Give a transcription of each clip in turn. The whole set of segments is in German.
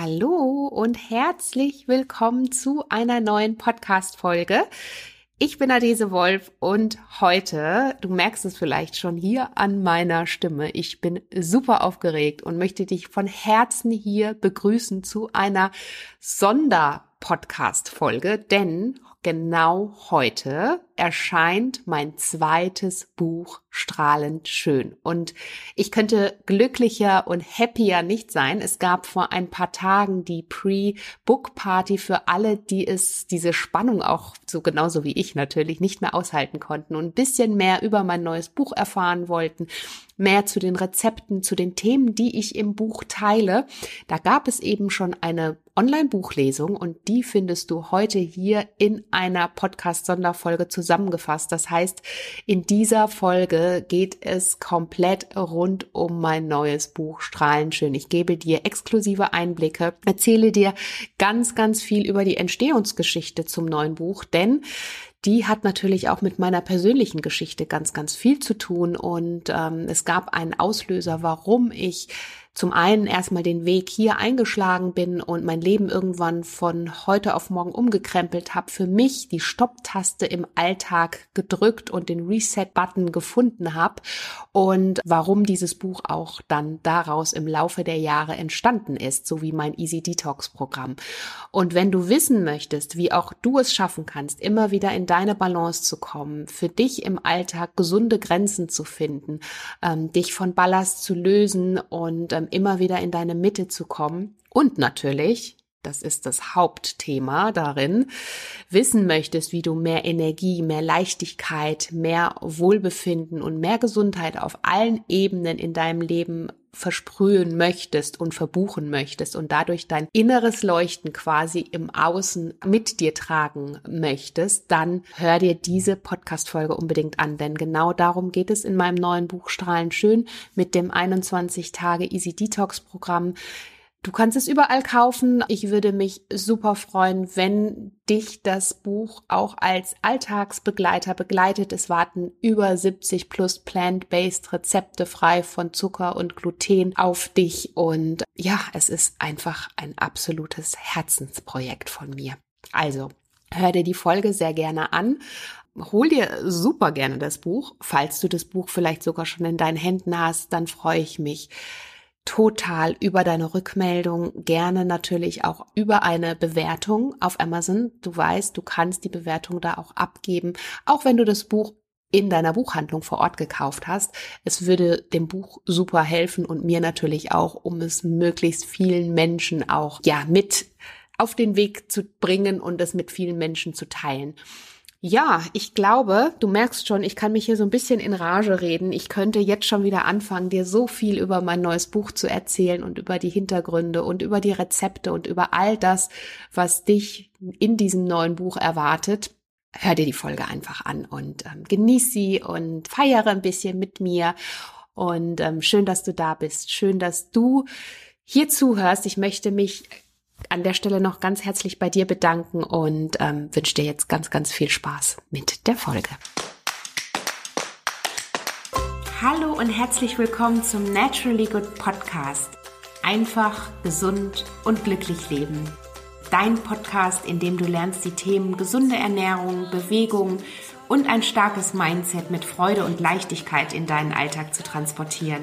Hallo und herzlich willkommen zu einer neuen Podcast-Folge. Ich bin Adese Wolf und heute, du merkst es vielleicht schon hier an meiner Stimme, ich bin super aufgeregt und möchte dich von Herzen hier begrüßen zu einer Sonder-Podcast-Folge, denn genau heute erscheint mein zweites Buch Strahlend schön. Und ich könnte glücklicher und happier nicht sein. Es gab vor ein paar Tagen die Pre-Book-Party für alle, die es, diese Spannung auch so genauso wie ich natürlich nicht mehr aushalten konnten und ein bisschen mehr über mein neues Buch erfahren wollten, mehr zu den Rezepten, zu den Themen, die ich im Buch teile. Da gab es eben schon eine Online-Buchlesung und die findest du heute hier in einer Podcast-Sonderfolge zusammengefasst. Das heißt, in dieser Folge geht es komplett rund um mein neues Buch Strahlenschön. Ich gebe dir exklusive Einblicke, erzähle dir ganz, ganz viel über die Entstehungsgeschichte zum neuen Buch, denn die hat natürlich auch mit meiner persönlichen Geschichte ganz, ganz viel zu tun. Und ähm, es gab einen Auslöser, warum ich zum einen erstmal den Weg hier eingeschlagen bin und mein Leben irgendwann von heute auf morgen umgekrempelt habe, für mich die Stopptaste im Alltag gedrückt und den Reset-Button gefunden habe und warum dieses Buch auch dann daraus im Laufe der Jahre entstanden ist, so wie mein Easy Detox Programm. Und wenn du wissen möchtest, wie auch du es schaffen kannst, immer wieder in deine Balance zu kommen, für dich im Alltag gesunde Grenzen zu finden, ähm, dich von Ballast zu lösen und ähm, immer wieder in deine Mitte zu kommen. Und natürlich, das ist das Hauptthema darin, wissen möchtest, wie du mehr Energie, mehr Leichtigkeit, mehr Wohlbefinden und mehr Gesundheit auf allen Ebenen in deinem Leben versprühen möchtest und verbuchen möchtest und dadurch dein inneres Leuchten quasi im Außen mit dir tragen möchtest, dann hör dir diese Podcast-Folge unbedingt an, denn genau darum geht es in meinem neuen Buch Strahlen schön mit dem 21 Tage Easy Detox Programm. Du kannst es überall kaufen. Ich würde mich super freuen, wenn dich das Buch auch als Alltagsbegleiter begleitet. Es warten über 70 plus plant-based Rezepte frei von Zucker und Gluten auf dich. Und ja, es ist einfach ein absolutes Herzensprojekt von mir. Also, hör dir die Folge sehr gerne an. Hol dir super gerne das Buch. Falls du das Buch vielleicht sogar schon in deinen Händen hast, dann freue ich mich total über deine Rückmeldung, gerne natürlich auch über eine Bewertung auf Amazon. Du weißt, du kannst die Bewertung da auch abgeben, auch wenn du das Buch in deiner Buchhandlung vor Ort gekauft hast. Es würde dem Buch super helfen und mir natürlich auch, um es möglichst vielen Menschen auch, ja, mit auf den Weg zu bringen und es mit vielen Menschen zu teilen. Ja, ich glaube, du merkst schon, ich kann mich hier so ein bisschen in Rage reden. Ich könnte jetzt schon wieder anfangen, dir so viel über mein neues Buch zu erzählen und über die Hintergründe und über die Rezepte und über all das, was dich in diesem neuen Buch erwartet. Hör dir die Folge einfach an und ähm, genieß sie und feiere ein bisschen mit mir. Und ähm, schön, dass du da bist. Schön, dass du hier zuhörst. Ich möchte mich an der Stelle noch ganz herzlich bei dir bedanken und ähm, wünsche dir jetzt ganz, ganz viel Spaß mit der Folge. Hallo und herzlich willkommen zum Naturally Good Podcast. Einfach, gesund und glücklich leben. Dein Podcast, in dem du lernst, die Themen gesunde Ernährung, Bewegung und ein starkes Mindset mit Freude und Leichtigkeit in deinen Alltag zu transportieren.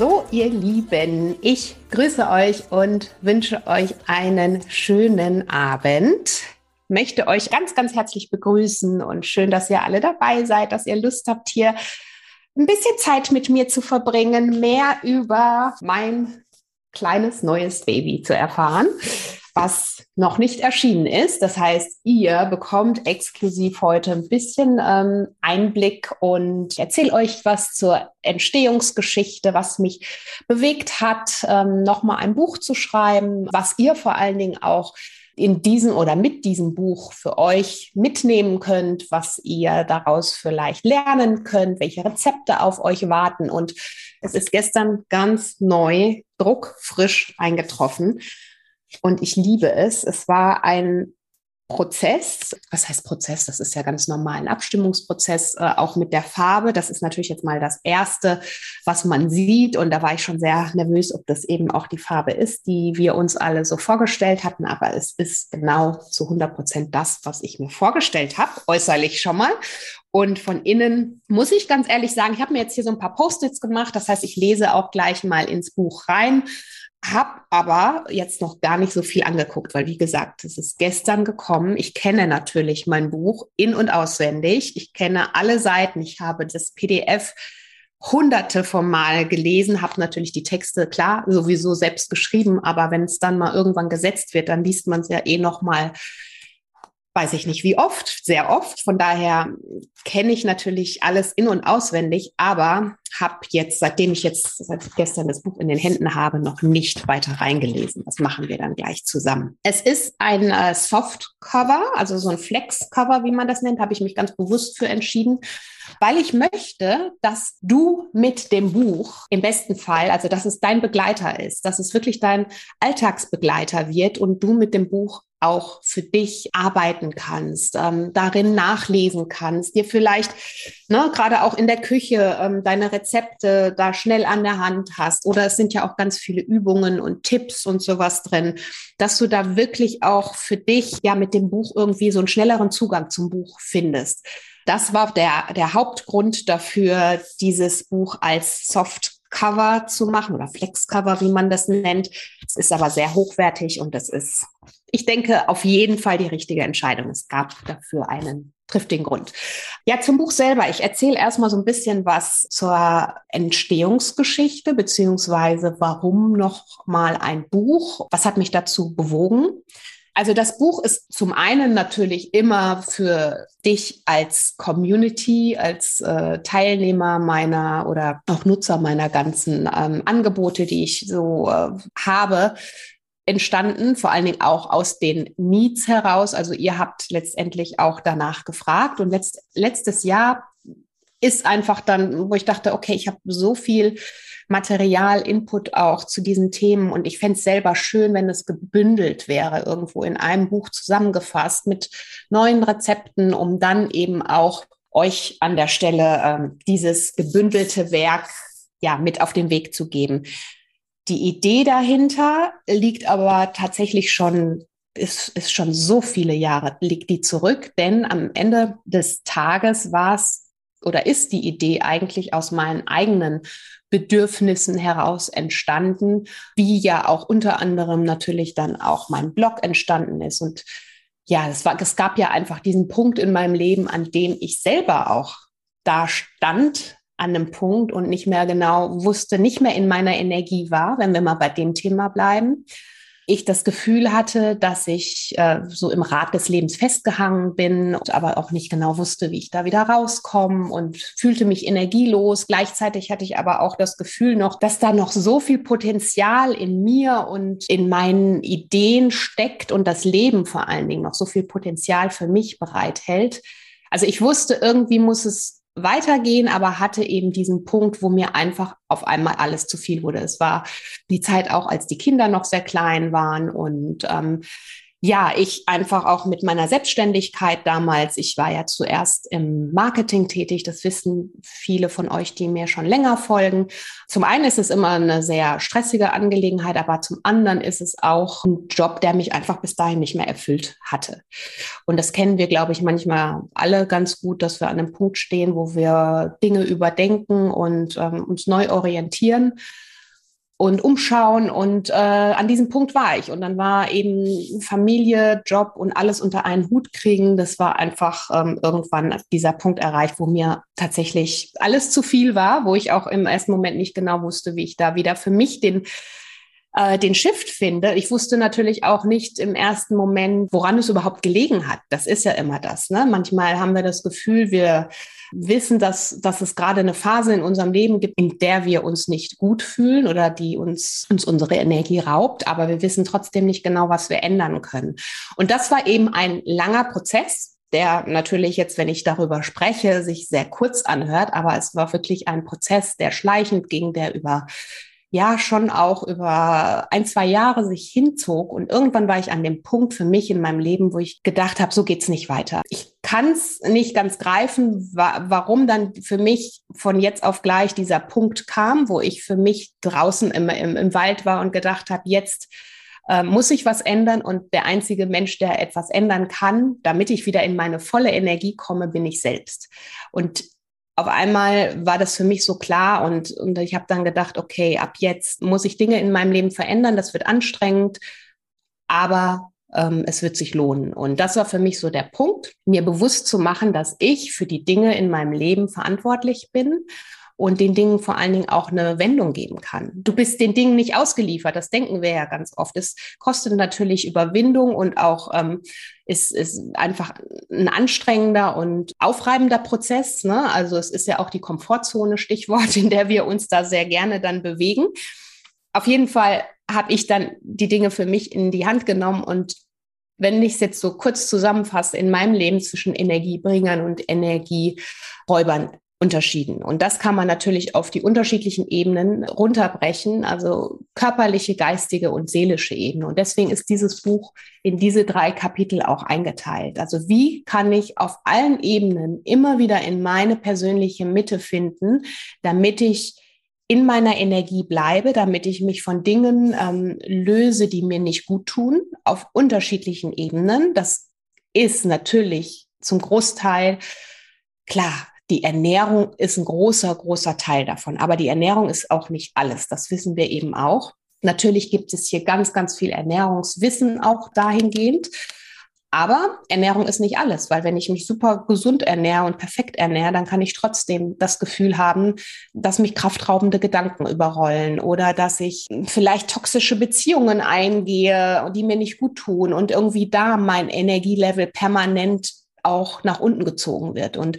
So, ihr Lieben, ich grüße euch und wünsche euch einen schönen Abend. Möchte euch ganz, ganz herzlich begrüßen und schön, dass ihr alle dabei seid, dass ihr Lust habt, hier ein bisschen Zeit mit mir zu verbringen, mehr über mein kleines neues Baby zu erfahren was noch nicht erschienen ist. Das heißt, ihr bekommt exklusiv heute ein bisschen ähm, Einblick und erzähle euch was zur Entstehungsgeschichte, was mich bewegt hat, ähm, nochmal ein Buch zu schreiben, was ihr vor allen Dingen auch in diesem oder mit diesem Buch für euch mitnehmen könnt, was ihr daraus vielleicht lernen könnt, welche Rezepte auf euch warten. Und es ist gestern ganz neu, druckfrisch eingetroffen. Und ich liebe es. Es war ein Prozess. Was heißt Prozess? Das ist ja ganz normal ein Abstimmungsprozess, äh, auch mit der Farbe. Das ist natürlich jetzt mal das Erste, was man sieht. Und da war ich schon sehr nervös, ob das eben auch die Farbe ist, die wir uns alle so vorgestellt hatten. Aber es ist genau zu 100 Prozent das, was ich mir vorgestellt habe, äußerlich schon mal. Und von innen muss ich ganz ehrlich sagen, ich habe mir jetzt hier so ein paar Post-its gemacht. Das heißt, ich lese auch gleich mal ins Buch rein habe aber jetzt noch gar nicht so viel angeguckt, weil wie gesagt, es ist gestern gekommen. Ich kenne natürlich mein Buch in und auswendig. Ich kenne alle Seiten. Ich habe das PDF hunderte von Mal gelesen, habe natürlich die Texte klar sowieso selbst geschrieben, aber wenn es dann mal irgendwann gesetzt wird, dann liest man es ja eh noch mal weiß ich nicht wie oft, sehr oft. Von daher kenne ich natürlich alles in und auswendig, aber habe jetzt, seitdem ich jetzt seit gestern das Buch in den Händen habe, noch nicht weiter reingelesen. Das machen wir dann gleich zusammen. Es ist ein äh, Softcover, also so ein Flex-Cover, wie man das nennt, habe ich mich ganz bewusst für entschieden, weil ich möchte, dass du mit dem Buch im besten Fall, also dass es dein Begleiter ist, dass es wirklich dein Alltagsbegleiter wird und du mit dem Buch auch für dich arbeiten kannst, ähm, darin nachlesen kannst, dir vielleicht ne, gerade auch in der Küche ähm, deine Rezepte da schnell an der Hand hast. Oder es sind ja auch ganz viele Übungen und Tipps und sowas drin, dass du da wirklich auch für dich ja mit dem Buch irgendwie so einen schnelleren Zugang zum Buch findest. Das war der, der Hauptgrund dafür, dieses Buch als Soft Cover zu machen oder Flexcover, wie man das nennt. Es ist aber sehr hochwertig und das ist, ich denke, auf jeden Fall die richtige Entscheidung. Es gab dafür einen triftigen Grund. Ja, zum Buch selber. Ich erzähle erstmal so ein bisschen was zur Entstehungsgeschichte, beziehungsweise warum noch mal ein Buch? Was hat mich dazu bewogen? Also das Buch ist zum einen natürlich immer für dich als Community, als äh, Teilnehmer meiner oder auch Nutzer meiner ganzen ähm, Angebote, die ich so äh, habe, entstanden, vor allen Dingen auch aus den Needs heraus. Also ihr habt letztendlich auch danach gefragt und letzt, letztes Jahr ist einfach dann, wo ich dachte, okay, ich habe so viel Material, Input auch zu diesen Themen. Und ich fände es selber schön, wenn es gebündelt wäre, irgendwo in einem Buch zusammengefasst mit neuen Rezepten, um dann eben auch euch an der Stelle ähm, dieses gebündelte Werk ja mit auf den Weg zu geben. Die Idee dahinter liegt aber tatsächlich schon ist, ist schon so viele Jahre, liegt die zurück, denn am Ende des Tages war es oder ist die Idee eigentlich aus meinen eigenen Bedürfnissen heraus entstanden, wie ja auch unter anderem natürlich dann auch mein Blog entstanden ist. Und ja, es, war, es gab ja einfach diesen Punkt in meinem Leben, an dem ich selber auch da stand, an einem Punkt und nicht mehr genau wusste, nicht mehr in meiner Energie war, wenn wir mal bei dem Thema bleiben ich das Gefühl hatte, dass ich äh, so im Rad des Lebens festgehangen bin, aber auch nicht genau wusste, wie ich da wieder rauskomme und fühlte mich energielos. Gleichzeitig hatte ich aber auch das Gefühl noch, dass da noch so viel Potenzial in mir und in meinen Ideen steckt und das Leben vor allen Dingen noch so viel Potenzial für mich bereithält. Also ich wusste, irgendwie muss es weitergehen, aber hatte eben diesen Punkt, wo mir einfach auf einmal alles zu viel wurde. Es war die Zeit auch, als die Kinder noch sehr klein waren und ähm, ja, ich einfach auch mit meiner Selbstständigkeit damals, ich war ja zuerst im Marketing tätig, das wissen viele von euch, die mir schon länger folgen. Zum einen ist es immer eine sehr stressige Angelegenheit, aber zum anderen ist es auch ein Job, der mich einfach bis dahin nicht mehr erfüllt hatte. Und das kennen wir, glaube ich, manchmal alle ganz gut, dass wir an einem Punkt stehen, wo wir Dinge überdenken und ähm, uns neu orientieren und umschauen. Und äh, an diesem Punkt war ich. Und dann war eben Familie, Job und alles unter einen Hut kriegen. Das war einfach ähm, irgendwann dieser Punkt erreicht, wo mir tatsächlich alles zu viel war, wo ich auch im ersten Moment nicht genau wusste, wie ich da wieder für mich den äh, den Shift finde. Ich wusste natürlich auch nicht im ersten Moment, woran es überhaupt gelegen hat. Das ist ja immer das. Ne? Manchmal haben wir das Gefühl, wir wissen, dass, dass es gerade eine Phase in unserem Leben gibt, in der wir uns nicht gut fühlen oder die uns, uns unsere Energie raubt, aber wir wissen trotzdem nicht genau, was wir ändern können. Und das war eben ein langer Prozess, der natürlich jetzt, wenn ich darüber spreche, sich sehr kurz anhört, aber es war wirklich ein Prozess, der schleichend ging, der über ja schon auch über ein, zwei Jahre sich hinzog. Und irgendwann war ich an dem Punkt für mich in meinem Leben, wo ich gedacht habe, so geht's nicht weiter. Ich kann es nicht ganz greifen, wa warum dann für mich von jetzt auf gleich dieser Punkt kam, wo ich für mich draußen im, im, im Wald war und gedacht habe, jetzt äh, muss ich was ändern. Und der einzige Mensch, der etwas ändern kann, damit ich wieder in meine volle Energie komme, bin ich selbst. Und auf einmal war das für mich so klar und, und ich habe dann gedacht, okay, ab jetzt muss ich Dinge in meinem Leben verändern, das wird anstrengend, aber ähm, es wird sich lohnen. Und das war für mich so der Punkt, mir bewusst zu machen, dass ich für die Dinge in meinem Leben verantwortlich bin und den Dingen vor allen Dingen auch eine Wendung geben kann. Du bist den Dingen nicht ausgeliefert, das denken wir ja ganz oft. Es kostet natürlich Überwindung und auch ähm, ist, ist einfach ein anstrengender und aufreibender Prozess. Ne? Also es ist ja auch die Komfortzone, Stichwort, in der wir uns da sehr gerne dann bewegen. Auf jeden Fall habe ich dann die Dinge für mich in die Hand genommen und wenn ich es jetzt so kurz zusammenfasse, in meinem Leben zwischen Energiebringern und Energieräubern unterschieden. Und das kann man natürlich auf die unterschiedlichen Ebenen runterbrechen, also körperliche, geistige und seelische Ebene. Und deswegen ist dieses Buch in diese drei Kapitel auch eingeteilt. Also wie kann ich auf allen Ebenen immer wieder in meine persönliche Mitte finden, damit ich in meiner Energie bleibe, damit ich mich von Dingen ähm, löse, die mir nicht gut tun, auf unterschiedlichen Ebenen. Das ist natürlich zum Großteil klar die Ernährung ist ein großer, großer Teil davon. Aber die Ernährung ist auch nicht alles. Das wissen wir eben auch. Natürlich gibt es hier ganz, ganz viel Ernährungswissen auch dahingehend. Aber Ernährung ist nicht alles, weil wenn ich mich super gesund ernähre und perfekt ernähre, dann kann ich trotzdem das Gefühl haben, dass mich kraftraubende Gedanken überrollen oder dass ich vielleicht toxische Beziehungen eingehe, die mir nicht gut tun und irgendwie da mein Energielevel permanent auch nach unten gezogen wird. Und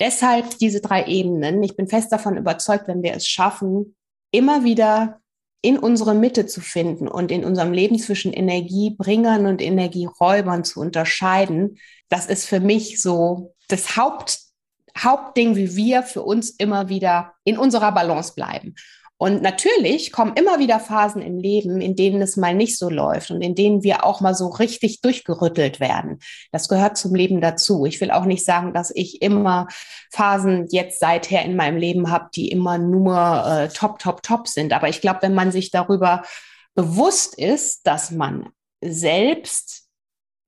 deshalb diese drei Ebenen. Ich bin fest davon überzeugt, wenn wir es schaffen, immer wieder in unsere Mitte zu finden und in unserem Leben zwischen Energiebringern und Energieräubern zu unterscheiden, das ist für mich so das Haupt, Hauptding, wie wir für uns immer wieder in unserer Balance bleiben. Und natürlich kommen immer wieder Phasen im Leben, in denen es mal nicht so läuft und in denen wir auch mal so richtig durchgerüttelt werden. Das gehört zum Leben dazu. Ich will auch nicht sagen, dass ich immer Phasen jetzt seither in meinem Leben habe, die immer nur äh, top, top, top sind. Aber ich glaube, wenn man sich darüber bewusst ist, dass man selbst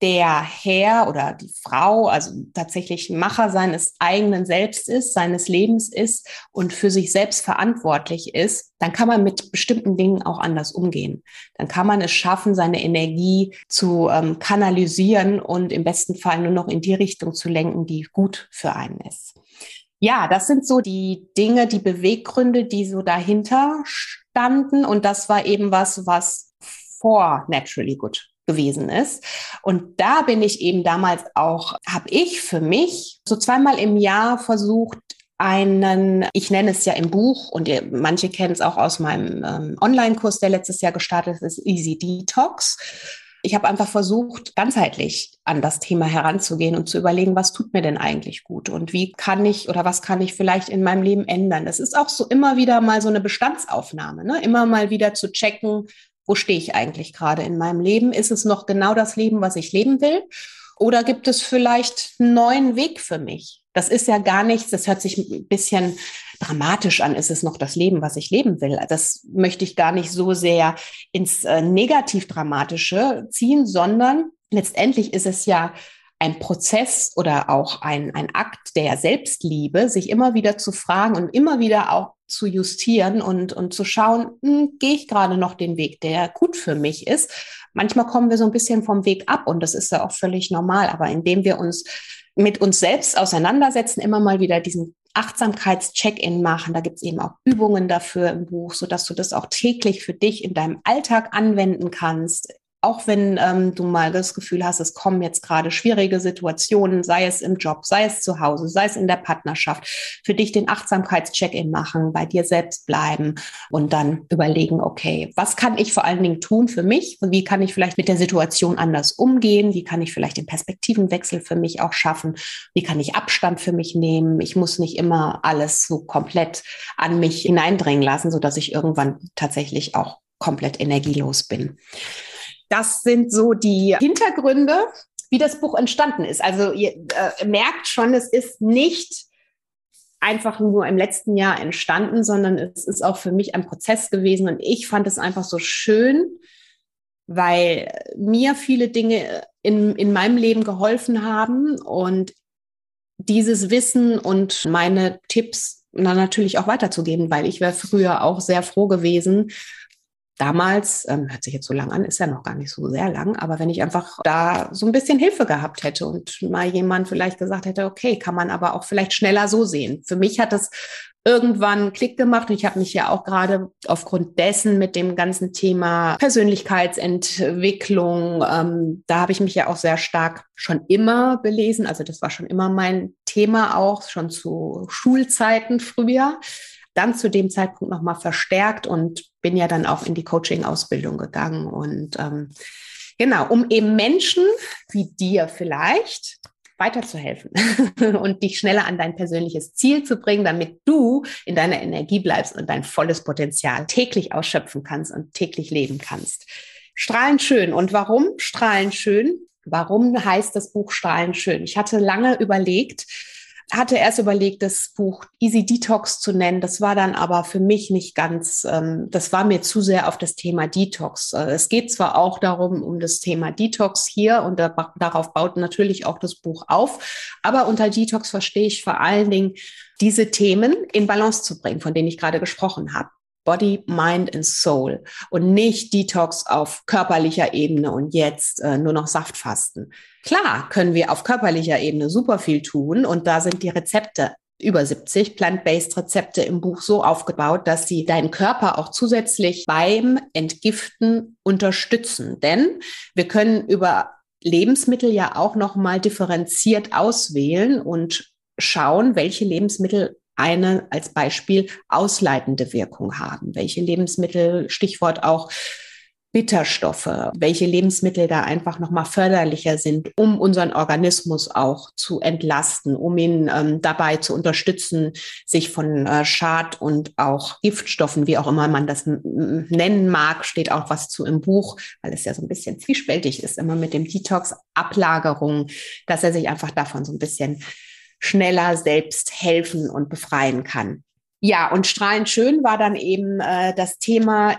der Herr oder die Frau, also tatsächlich Macher seines eigenen Selbst ist, seines Lebens ist und für sich selbst verantwortlich ist, dann kann man mit bestimmten Dingen auch anders umgehen. Dann kann man es schaffen, seine Energie zu ähm, kanalisieren und im besten Fall nur noch in die Richtung zu lenken, die gut für einen ist. Ja, das sind so die Dinge, die Beweggründe, die so dahinter standen. Und das war eben was, was vor Naturally Good gewesen ist. Und da bin ich eben damals auch, habe ich für mich so zweimal im Jahr versucht, einen, ich nenne es ja im Buch und ihr, manche kennen es auch aus meinem ähm, Online-Kurs, der letztes Jahr gestartet ist, Easy Detox. Ich habe einfach versucht, ganzheitlich an das Thema heranzugehen und zu überlegen, was tut mir denn eigentlich gut und wie kann ich oder was kann ich vielleicht in meinem Leben ändern. Das ist auch so immer wieder mal so eine Bestandsaufnahme, ne? immer mal wieder zu checken, wo stehe ich eigentlich gerade in meinem Leben? Ist es noch genau das Leben, was ich leben will? Oder gibt es vielleicht einen neuen Weg für mich? Das ist ja gar nichts, das hört sich ein bisschen dramatisch an, ist es noch das Leben, was ich leben will. Das möchte ich gar nicht so sehr ins äh, Negativ-Dramatische ziehen, sondern letztendlich ist es ja ein Prozess oder auch ein, ein Akt der Selbstliebe, sich immer wieder zu fragen und immer wieder auch zu justieren und, und zu schauen, hm, gehe ich gerade noch den Weg, der gut für mich ist. Manchmal kommen wir so ein bisschen vom Weg ab und das ist ja auch völlig normal, aber indem wir uns mit uns selbst auseinandersetzen, immer mal wieder diesen Achtsamkeits-Check-in machen. Da gibt es eben auch Übungen dafür im Buch, sodass du das auch täglich für dich in deinem Alltag anwenden kannst auch wenn ähm, du mal das Gefühl hast, es kommen jetzt gerade schwierige Situationen, sei es im Job, sei es zu Hause, sei es in der Partnerschaft, für dich den Achtsamkeitscheck-in machen, bei dir selbst bleiben und dann überlegen, okay, was kann ich vor allen Dingen tun für mich? Wie kann ich vielleicht mit der Situation anders umgehen? Wie kann ich vielleicht den Perspektivenwechsel für mich auch schaffen? Wie kann ich Abstand für mich nehmen? Ich muss nicht immer alles so komplett an mich hineindringen lassen, so dass ich irgendwann tatsächlich auch komplett energielos bin. Das sind so die Hintergründe, wie das Buch entstanden ist. Also ihr äh, merkt schon, es ist nicht einfach nur im letzten Jahr entstanden, sondern es ist auch für mich ein Prozess gewesen. Und ich fand es einfach so schön, weil mir viele Dinge in, in meinem Leben geholfen haben und dieses Wissen und meine Tipps dann natürlich auch weiterzugeben, weil ich wäre früher auch sehr froh gewesen, damals, ähm, hört sich jetzt so lang an, ist ja noch gar nicht so sehr lang, aber wenn ich einfach da so ein bisschen Hilfe gehabt hätte und mal jemand vielleicht gesagt hätte, okay, kann man aber auch vielleicht schneller so sehen. Für mich hat das irgendwann Klick gemacht und ich habe mich ja auch gerade aufgrund dessen mit dem ganzen Thema Persönlichkeitsentwicklung, ähm, da habe ich mich ja auch sehr stark schon immer belesen. Also das war schon immer mein Thema auch, schon zu Schulzeiten früher dann zu dem Zeitpunkt nochmal verstärkt und bin ja dann auch in die Coaching-Ausbildung gegangen. Und ähm, genau, um eben Menschen wie dir vielleicht weiterzuhelfen und dich schneller an dein persönliches Ziel zu bringen, damit du in deiner Energie bleibst und dein volles Potenzial täglich ausschöpfen kannst und täglich leben kannst. Strahlend schön. Und warum strahlend schön? Warum heißt das Buch strahlend schön? Ich hatte lange überlegt, hatte erst überlegt, das Buch Easy Detox zu nennen. Das war dann aber für mich nicht ganz, ähm, das war mir zu sehr auf das Thema Detox. Äh, es geht zwar auch darum, um das Thema Detox hier und da, darauf baut natürlich auch das Buch auf, aber unter Detox verstehe ich vor allen Dingen diese Themen in Balance zu bringen, von denen ich gerade gesprochen habe. Body, Mind and Soul und nicht Detox auf körperlicher Ebene und jetzt äh, nur noch Saftfasten. Klar können wir auf körperlicher Ebene super viel tun und da sind die Rezepte über 70 plant-based Rezepte im Buch so aufgebaut, dass sie deinen Körper auch zusätzlich beim Entgiften unterstützen. Denn wir können über Lebensmittel ja auch noch mal differenziert auswählen und schauen, welche Lebensmittel eine als Beispiel ausleitende Wirkung haben. Welche Lebensmittel, Stichwort auch Bitterstoffe, welche Lebensmittel da einfach nochmal förderlicher sind, um unseren Organismus auch zu entlasten, um ihn ähm, dabei zu unterstützen, sich von äh, Schad- und auch Giftstoffen, wie auch immer man das nennen mag, steht auch was zu im Buch, weil es ja so ein bisschen zwiespältig ist, immer mit dem Detox, Ablagerung, dass er sich einfach davon so ein bisschen schneller selbst helfen und befreien kann. Ja, und strahlend schön war dann eben äh, das Thema,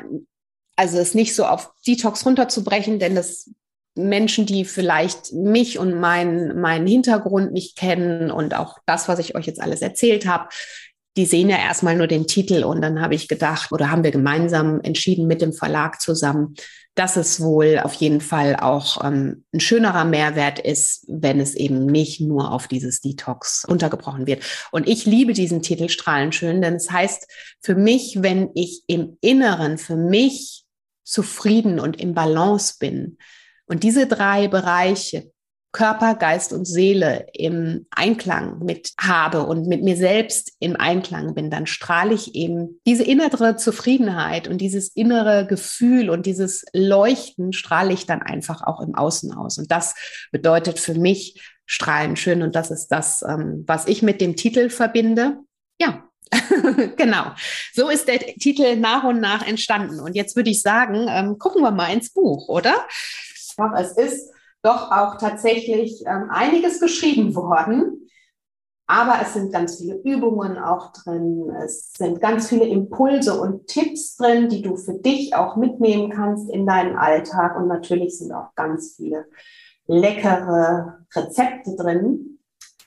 also es nicht so auf Detox runterzubrechen, denn das Menschen, die vielleicht mich und meinen meinen Hintergrund nicht kennen und auch das, was ich euch jetzt alles erzählt habe, die sehen ja erstmal nur den Titel und dann habe ich gedacht oder haben wir gemeinsam entschieden mit dem Verlag zusammen, dass es wohl auf jeden Fall auch ähm, ein schönerer Mehrwert ist, wenn es eben nicht nur auf dieses Detox untergebrochen wird. Und ich liebe diesen Titel Strahlenschön, denn es heißt für mich, wenn ich im Inneren für mich zufrieden und im Balance bin und diese drei Bereiche Körper, Geist und Seele im Einklang mit habe und mit mir selbst im Einklang bin, dann strahle ich eben diese innere Zufriedenheit und dieses innere Gefühl und dieses Leuchten strahle ich dann einfach auch im Außen aus. Und das bedeutet für mich strahlen schön und das ist das, ähm, was ich mit dem Titel verbinde. Ja, genau. So ist der Titel nach und nach entstanden. Und jetzt würde ich sagen, ähm, gucken wir mal ins Buch, oder? Ja, es ist doch auch tatsächlich ähm, einiges geschrieben worden. Aber es sind ganz viele Übungen auch drin. Es sind ganz viele Impulse und Tipps drin, die du für dich auch mitnehmen kannst in deinen Alltag. Und natürlich sind auch ganz viele leckere Rezepte drin.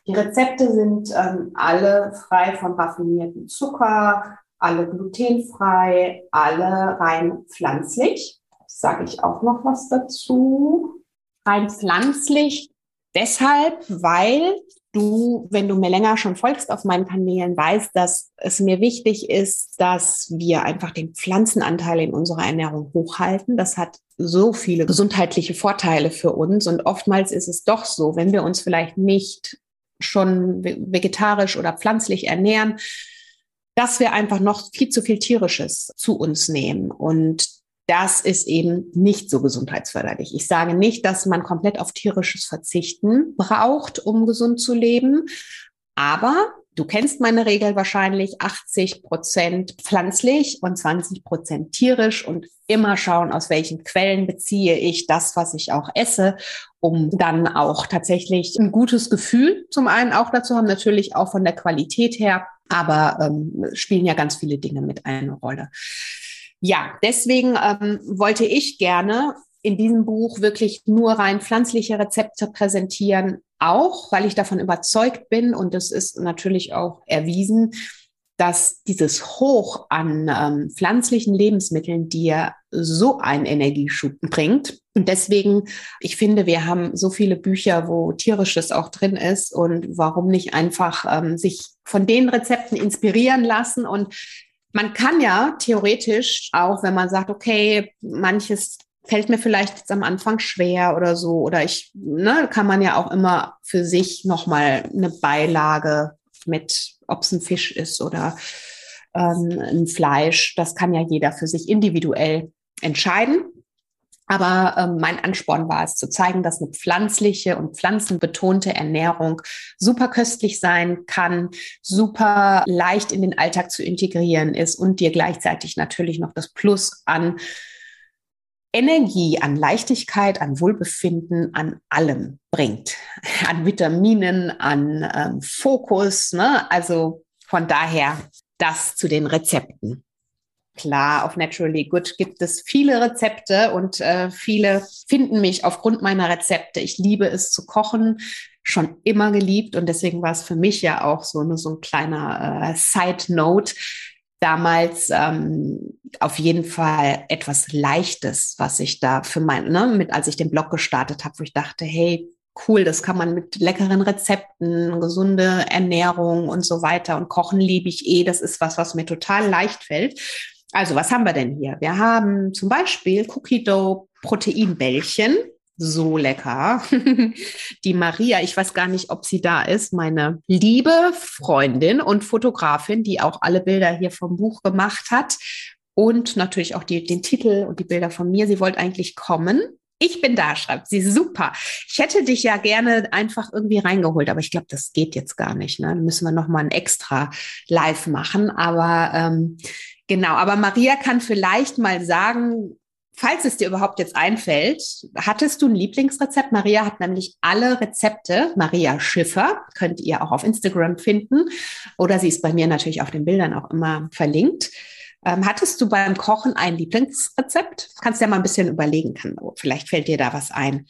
Die Rezepte sind ähm, alle frei von raffinierten Zucker, alle glutenfrei, alle rein pflanzlich. Sage ich auch noch was dazu rein pflanzlich deshalb, weil du, wenn du mir länger schon folgst auf meinen Kanälen, weißt, dass es mir wichtig ist, dass wir einfach den Pflanzenanteil in unserer Ernährung hochhalten. Das hat so viele gesundheitliche Vorteile für uns. Und oftmals ist es doch so, wenn wir uns vielleicht nicht schon vegetarisch oder pflanzlich ernähren, dass wir einfach noch viel zu viel tierisches zu uns nehmen. Und das ist eben nicht so gesundheitsförderlich. Ich sage nicht, dass man komplett auf tierisches Verzichten braucht, um gesund zu leben. Aber du kennst meine Regel wahrscheinlich 80 Prozent pflanzlich und 20 Prozent tierisch und immer schauen, aus welchen Quellen beziehe ich das, was ich auch esse, um dann auch tatsächlich ein gutes Gefühl zum einen auch dazu haben, natürlich auch von der Qualität her, aber ähm, spielen ja ganz viele Dinge mit eine Rolle. Ja, deswegen ähm, wollte ich gerne in diesem Buch wirklich nur rein pflanzliche Rezepte präsentieren, auch weil ich davon überzeugt bin und das ist natürlich auch erwiesen, dass dieses Hoch an ähm, pflanzlichen Lebensmitteln dir so einen Energieschub bringt. Und deswegen, ich finde, wir haben so viele Bücher, wo tierisches auch drin ist und warum nicht einfach ähm, sich von den Rezepten inspirieren lassen und man kann ja theoretisch auch, wenn man sagt, okay, manches fällt mir vielleicht jetzt am Anfang schwer oder so, oder ich, ne, kann man ja auch immer für sich nochmal eine Beilage mit, ob es ein Fisch ist oder ähm, ein Fleisch, das kann ja jeder für sich individuell entscheiden. Aber ähm, mein Ansporn war es zu zeigen, dass eine pflanzliche und pflanzenbetonte Ernährung super köstlich sein kann, super leicht in den Alltag zu integrieren ist und dir gleichzeitig natürlich noch das Plus an Energie, an Leichtigkeit, an Wohlbefinden, an allem bringt. An Vitaminen, an ähm, Fokus. Ne? Also von daher das zu den Rezepten. Klar, auf Naturally Good gibt es viele Rezepte und äh, viele finden mich aufgrund meiner Rezepte. Ich liebe es zu kochen, schon immer geliebt und deswegen war es für mich ja auch so, eine, so ein kleiner äh, Side Note. Damals ähm, auf jeden Fall etwas Leichtes, was ich da für mein, ne, mit als ich den Blog gestartet habe, wo ich dachte, hey, cool, das kann man mit leckeren Rezepten, gesunde Ernährung und so weiter und Kochen liebe ich eh. Das ist was, was mir total leicht fällt. Also, was haben wir denn hier? Wir haben zum Beispiel Cookie Dough Proteinbällchen. So lecker. Die Maria, ich weiß gar nicht, ob sie da ist, meine liebe Freundin und Fotografin, die auch alle Bilder hier vom Buch gemacht hat und natürlich auch die, den Titel und die Bilder von mir. Sie wollte eigentlich kommen. Ich bin da, schreibt sie. Super. Ich hätte dich ja gerne einfach irgendwie reingeholt, aber ich glaube, das geht jetzt gar nicht. Ne? Dann müssen wir noch mal ein extra Live machen. Aber ähm, Genau, aber Maria kann vielleicht mal sagen, falls es dir überhaupt jetzt einfällt, hattest du ein Lieblingsrezept? Maria hat nämlich alle Rezepte, Maria Schiffer, könnt ihr auch auf Instagram finden oder sie ist bei mir natürlich auf den Bildern auch immer verlinkt. Ähm, hattest du beim Kochen ein Lieblingsrezept? Kannst ja mal ein bisschen überlegen, kann, vielleicht fällt dir da was ein.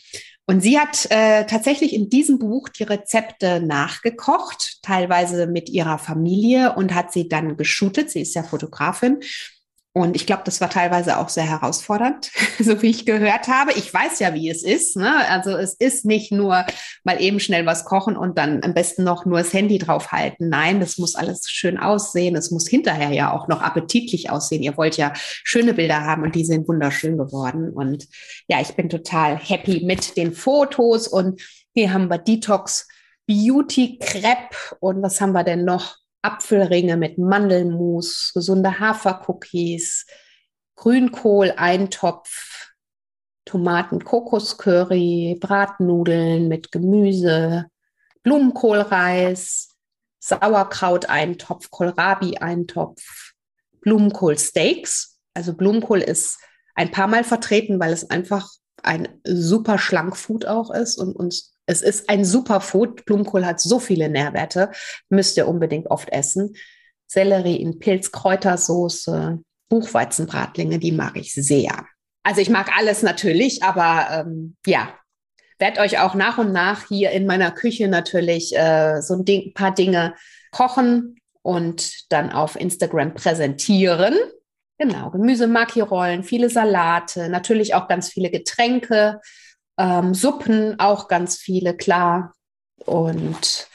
Und sie hat äh, tatsächlich in diesem Buch die Rezepte nachgekocht, teilweise mit ihrer Familie und hat sie dann geshootet. Sie ist ja Fotografin und ich glaube, das war teilweise auch sehr herausfordernd, so wie ich gehört habe. Ich weiß ja, wie es ist. Ne? Also es ist nicht nur mal eben schnell was kochen und dann am besten noch nur das Handy draufhalten. Nein, das muss alles schön aussehen. Es muss hinterher ja auch noch appetitlich aussehen. Ihr wollt ja schöne Bilder haben und die sind wunderschön geworden. Und ja, ich bin total happy mit den Fotos. Und hier haben wir Detox Beauty Crepe. Und was haben wir denn noch? Apfelringe mit Mandelmus, gesunde Hafercookies, Grünkohl-Eintopf, Tomaten-Kokoscurry, Bratnudeln mit Gemüse, Blumenkohlreis, Sauerkraut-Eintopf, Kohlrabi-Eintopf, Blumenkohl-Steaks. Also Blumenkohl ist ein paar Mal vertreten, weil es einfach ein super Schlankfood auch ist und uns es ist ein Superfood. Blumenkohl hat so viele Nährwerte. Müsst ihr unbedingt oft essen. Sellerie in Pilzkräutersoße, Buchweizenbratlinge, die mag ich sehr. Also ich mag alles natürlich, aber ähm, ja, werde euch auch nach und nach hier in meiner Küche natürlich äh, so ein Ding, paar Dinge kochen und dann auf Instagram präsentieren. Genau, Gemüse-Maki-Rollen, viele Salate, natürlich auch ganz viele Getränke ähm, Suppen auch ganz viele, klar. Und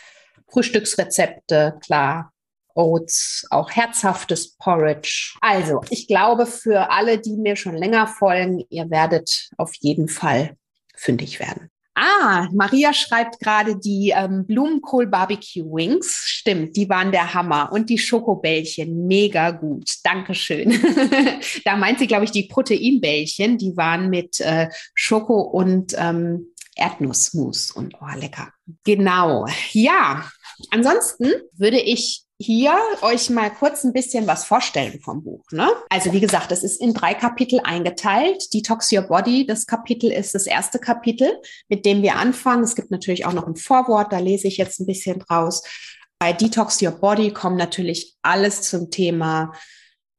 Frühstücksrezepte, klar. Oats, auch herzhaftes Porridge. Also, ich glaube, für alle, die mir schon länger folgen, ihr werdet auf jeden Fall fündig werden. Ah, Maria schreibt gerade die ähm, Blumenkohl Barbecue Wings. Stimmt, die waren der Hammer. Und die Schokobällchen, mega gut. Dankeschön. da meint sie, glaube ich, die Proteinbällchen. Die waren mit äh, Schoko und ähm, Erdnussmus. Und oh, lecker. Genau. Ja, ansonsten würde ich hier euch mal kurz ein bisschen was vorstellen vom Buch. Ne? Also wie gesagt, es ist in drei Kapitel eingeteilt. Detox Your Body, das Kapitel ist das erste Kapitel, mit dem wir anfangen. Es gibt natürlich auch noch ein Vorwort, da lese ich jetzt ein bisschen draus. Bei Detox Your Body kommt natürlich alles zum Thema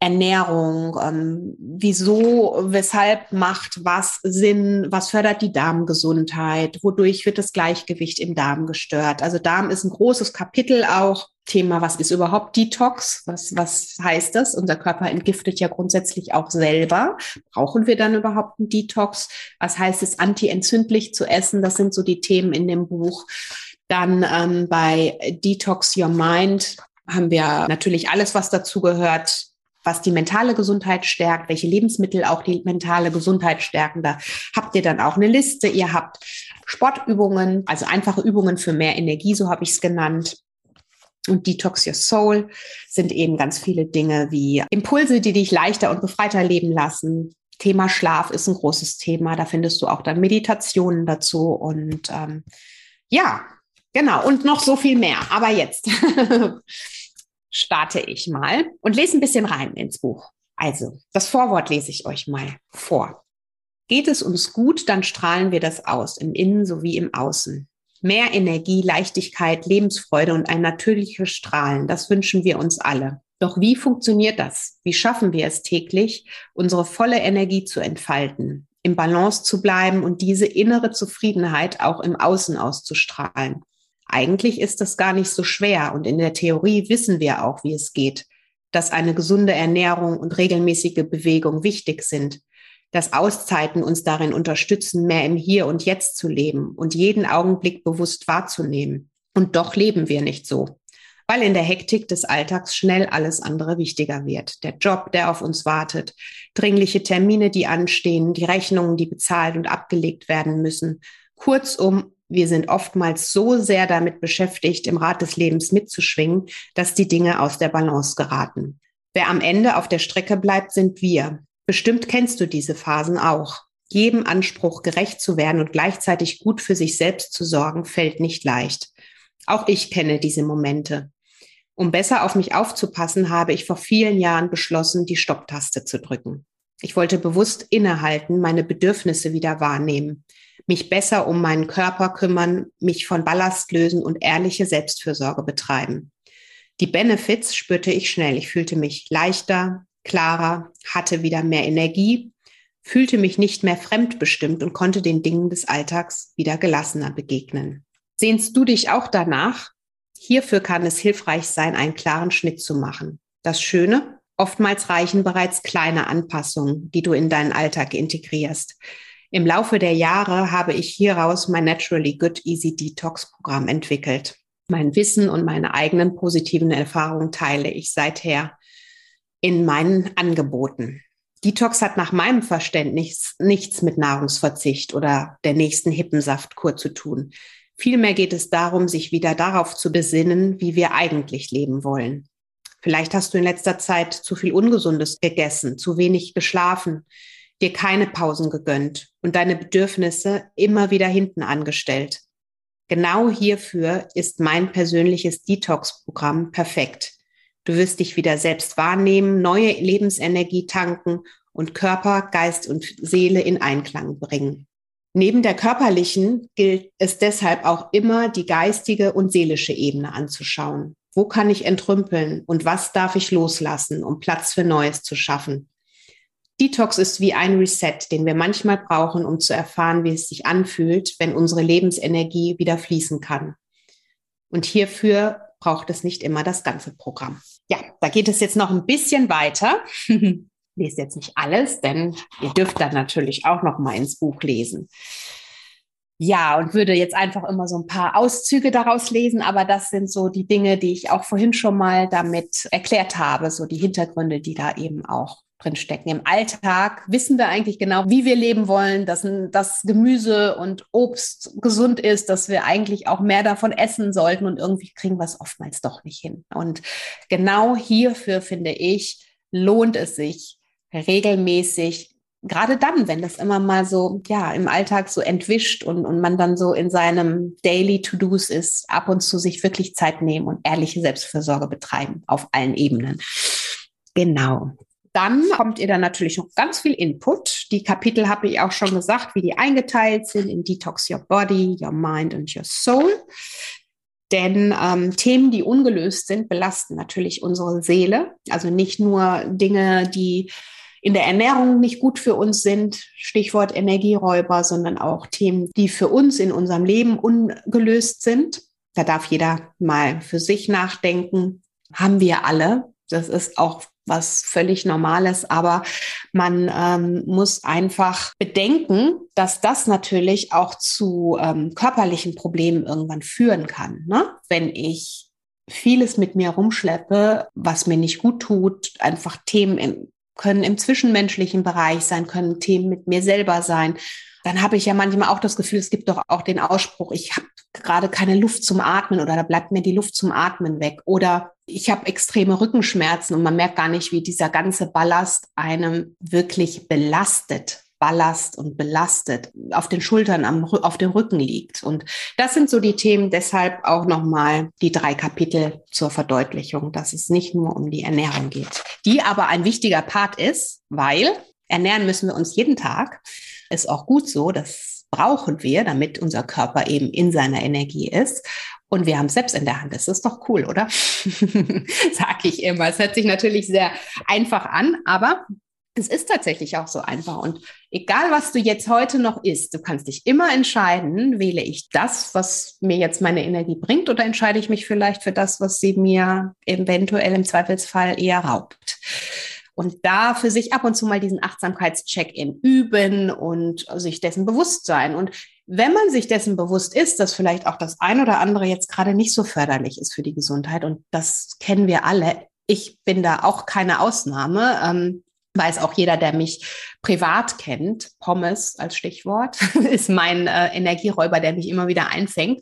Ernährung, ähm, wieso, weshalb macht was Sinn, was fördert die Darmgesundheit, wodurch wird das Gleichgewicht im Darm gestört. Also Darm ist ein großes Kapitel auch. Thema, was ist überhaupt Detox? Was, was heißt das? Unser Körper entgiftet ja grundsätzlich auch selber. Brauchen wir dann überhaupt einen Detox? Was heißt es, antientzündlich zu essen? Das sind so die Themen in dem Buch. Dann ähm, bei Detox Your Mind haben wir natürlich alles, was dazu gehört, was die mentale Gesundheit stärkt, welche Lebensmittel auch die mentale Gesundheit stärken. Da habt ihr dann auch eine Liste. Ihr habt Sportübungen, also einfache Übungen für mehr Energie, so habe ich es genannt. Und Detox Your Soul sind eben ganz viele Dinge wie Impulse, die dich leichter und befreiter leben lassen. Thema Schlaf ist ein großes Thema. Da findest du auch dann Meditationen dazu. Und ähm, ja, genau. Und noch so viel mehr. Aber jetzt starte ich mal und lese ein bisschen rein ins Buch. Also, das Vorwort lese ich euch mal vor. Geht es uns gut, dann strahlen wir das aus, im Innen sowie im Außen. Mehr Energie, Leichtigkeit, Lebensfreude und ein natürliches Strahlen, das wünschen wir uns alle. Doch wie funktioniert das? Wie schaffen wir es täglich, unsere volle Energie zu entfalten, im Balance zu bleiben und diese innere Zufriedenheit auch im Außen auszustrahlen? Eigentlich ist das gar nicht so schwer und in der Theorie wissen wir auch, wie es geht, dass eine gesunde Ernährung und regelmäßige Bewegung wichtig sind, dass Auszeiten uns darin unterstützen, mehr im Hier und Jetzt zu leben und jeden Augenblick bewusst wahrzunehmen. Und doch leben wir nicht so, weil in der Hektik des Alltags schnell alles andere wichtiger wird. Der Job, der auf uns wartet, dringliche Termine, die anstehen, die Rechnungen, die bezahlt und abgelegt werden müssen. Kurzum, wir sind oftmals so sehr damit beschäftigt, im Rad des Lebens mitzuschwingen, dass die Dinge aus der Balance geraten. Wer am Ende auf der Strecke bleibt, sind wir. Bestimmt kennst du diese Phasen auch. Jedem Anspruch gerecht zu werden und gleichzeitig gut für sich selbst zu sorgen, fällt nicht leicht. Auch ich kenne diese Momente. Um besser auf mich aufzupassen, habe ich vor vielen Jahren beschlossen, die Stopptaste zu drücken. Ich wollte bewusst innehalten, meine Bedürfnisse wieder wahrnehmen mich besser um meinen Körper kümmern, mich von Ballast lösen und ehrliche Selbstfürsorge betreiben. Die Benefits spürte ich schnell. Ich fühlte mich leichter, klarer, hatte wieder mehr Energie, fühlte mich nicht mehr fremdbestimmt und konnte den Dingen des Alltags wieder gelassener begegnen. Sehnst du dich auch danach? Hierfür kann es hilfreich sein, einen klaren Schnitt zu machen. Das Schöne, oftmals reichen bereits kleine Anpassungen, die du in deinen Alltag integrierst. Im Laufe der Jahre habe ich hieraus mein Naturally Good Easy Detox Programm entwickelt. Mein Wissen und meine eigenen positiven Erfahrungen teile ich seither in meinen Angeboten. Detox hat nach meinem Verständnis nichts mit Nahrungsverzicht oder der nächsten Hippensaftkur zu tun. Vielmehr geht es darum, sich wieder darauf zu besinnen, wie wir eigentlich leben wollen. Vielleicht hast du in letzter Zeit zu viel Ungesundes gegessen, zu wenig geschlafen, dir keine Pausen gegönnt und deine Bedürfnisse immer wieder hinten angestellt. Genau hierfür ist mein persönliches Detox-Programm perfekt. Du wirst dich wieder selbst wahrnehmen, neue Lebensenergie tanken und Körper, Geist und Seele in Einklang bringen. Neben der körperlichen gilt es deshalb auch immer, die geistige und seelische Ebene anzuschauen. Wo kann ich entrümpeln und was darf ich loslassen, um Platz für Neues zu schaffen? Detox ist wie ein Reset, den wir manchmal brauchen, um zu erfahren, wie es sich anfühlt, wenn unsere Lebensenergie wieder fließen kann. Und hierfür braucht es nicht immer das ganze Programm. Ja, da geht es jetzt noch ein bisschen weiter. Lest jetzt nicht alles, denn ihr dürft dann natürlich auch noch mal ins Buch lesen. Ja, und würde jetzt einfach immer so ein paar Auszüge daraus lesen, aber das sind so die Dinge, die ich auch vorhin schon mal damit erklärt habe, so die Hintergründe, die da eben auch drin stecken. Im Alltag wissen wir eigentlich genau, wie wir leben wollen, dass das Gemüse und Obst gesund ist, dass wir eigentlich auch mehr davon essen sollten und irgendwie kriegen wir es oftmals doch nicht hin. Und genau hierfür finde ich, lohnt es sich regelmäßig gerade dann, wenn das immer mal so, ja, im Alltag so entwischt und, und man dann so in seinem Daily To-Dos ist, ab und zu sich wirklich Zeit nehmen und ehrliche Selbstversorge betreiben auf allen Ebenen. Genau. Dann kommt ihr dann natürlich noch ganz viel Input. Die Kapitel habe ich auch schon gesagt, wie die eingeteilt sind in Detox Your Body, Your Mind and Your Soul. Denn ähm, Themen, die ungelöst sind, belasten natürlich unsere Seele. Also nicht nur Dinge, die in der Ernährung nicht gut für uns sind, Stichwort Energieräuber, sondern auch Themen, die für uns in unserem Leben ungelöst sind. Da darf jeder mal für sich nachdenken. Haben wir alle. Das ist auch was völlig Normales, aber man ähm, muss einfach bedenken, dass das natürlich auch zu ähm, körperlichen Problemen irgendwann führen kann. Ne? Wenn ich vieles mit mir rumschleppe, was mir nicht gut tut, einfach Themen im, können im zwischenmenschlichen Bereich sein, können Themen mit mir selber sein. Dann habe ich ja manchmal auch das Gefühl, es gibt doch auch den Ausspruch, ich habe gerade keine Luft zum Atmen oder da bleibt mir die Luft zum Atmen weg. Oder ich habe extreme Rückenschmerzen und man merkt gar nicht, wie dieser ganze Ballast einem wirklich belastet. Ballast und belastet auf den Schultern, am, auf dem Rücken liegt. Und das sind so die Themen, deshalb auch nochmal die drei Kapitel zur Verdeutlichung, dass es nicht nur um die Ernährung geht, die aber ein wichtiger Part ist, weil ernähren müssen wir uns jeden Tag. Ist auch gut so, das brauchen wir, damit unser Körper eben in seiner Energie ist. Und wir haben es selbst in der Hand. Das ist doch cool, oder? Sag ich immer. Es hört sich natürlich sehr einfach an, aber es ist tatsächlich auch so einfach. Und egal, was du jetzt heute noch isst, du kannst dich immer entscheiden, wähle ich das, was mir jetzt meine Energie bringt, oder entscheide ich mich vielleicht für das, was sie mir eventuell im Zweifelsfall eher raubt. Und da für sich ab und zu mal diesen Achtsamkeitscheck-in üben und sich dessen bewusst sein. Und wenn man sich dessen bewusst ist, dass vielleicht auch das ein oder andere jetzt gerade nicht so förderlich ist für die Gesundheit, und das kennen wir alle, ich bin da auch keine Ausnahme. Ähm, weiß auch jeder, der mich privat kennt, Pommes als Stichwort, ist mein äh, Energieräuber, der mich immer wieder einfängt.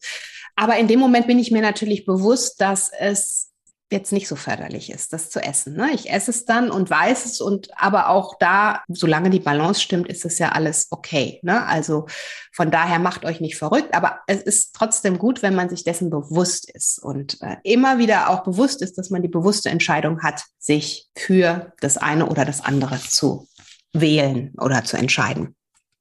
Aber in dem Moment bin ich mir natürlich bewusst, dass es jetzt nicht so förderlich ist, das zu essen. Ne? Ich esse es dann und weiß es und aber auch da, solange die Balance stimmt, ist es ja alles okay. Ne? Also von daher macht euch nicht verrückt, aber es ist trotzdem gut, wenn man sich dessen bewusst ist und äh, immer wieder auch bewusst ist, dass man die bewusste Entscheidung hat, sich für das eine oder das andere zu wählen oder zu entscheiden.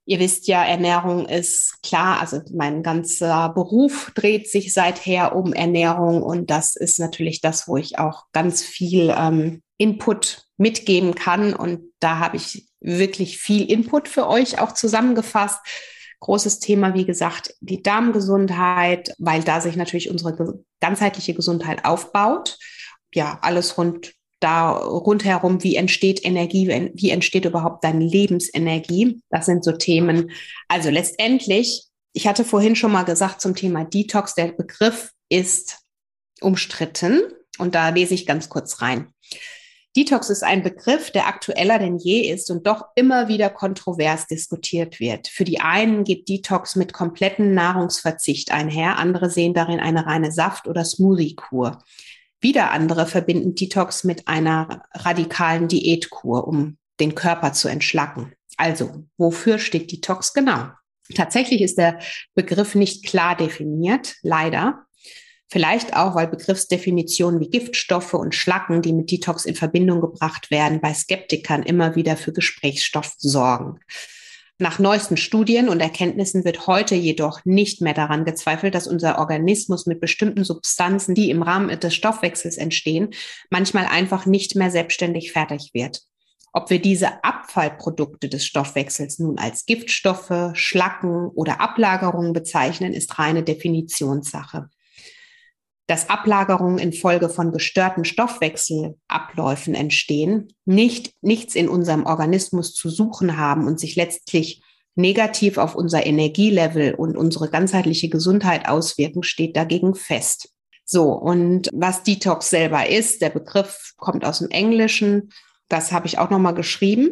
Ihr wisst ja, Ernährung ist klar, also mein ganzer Beruf dreht sich seither um Ernährung und das ist natürlich das, wo ich auch ganz viel ähm, Input mitgeben kann und da habe ich wirklich viel Input für euch auch zusammengefasst. Großes Thema, wie gesagt, die Darmgesundheit, weil da sich natürlich unsere ganzheitliche Gesundheit aufbaut. Ja, alles rund da rundherum, wie entsteht Energie, wie entsteht überhaupt deine Lebensenergie. Das sind so Themen. Also letztendlich, ich hatte vorhin schon mal gesagt zum Thema Detox, der Begriff ist umstritten und da lese ich ganz kurz rein. Detox ist ein Begriff, der aktueller denn je ist und doch immer wieder kontrovers diskutiert wird. Für die einen geht Detox mit kompletten Nahrungsverzicht einher, andere sehen darin eine reine Saft- oder Smoothie-Kur. Wieder andere verbinden Detox mit einer radikalen Diätkur, um den Körper zu entschlacken. Also, wofür steht Detox genau? Tatsächlich ist der Begriff nicht klar definiert, leider. Vielleicht auch, weil Begriffsdefinitionen wie Giftstoffe und Schlacken, die mit Detox in Verbindung gebracht werden, bei Skeptikern immer wieder für Gesprächsstoff sorgen. Nach neuesten Studien und Erkenntnissen wird heute jedoch nicht mehr daran gezweifelt, dass unser Organismus mit bestimmten Substanzen, die im Rahmen des Stoffwechsels entstehen, manchmal einfach nicht mehr selbstständig fertig wird. Ob wir diese Abfallprodukte des Stoffwechsels nun als Giftstoffe, Schlacken oder Ablagerungen bezeichnen, ist reine Definitionssache dass Ablagerungen infolge von gestörten Stoffwechselabläufen entstehen, nicht, nichts in unserem Organismus zu suchen haben und sich letztlich negativ auf unser Energielevel und unsere ganzheitliche Gesundheit auswirken, steht dagegen fest. So, und was Detox selber ist, der Begriff kommt aus dem Englischen. Das habe ich auch nochmal geschrieben.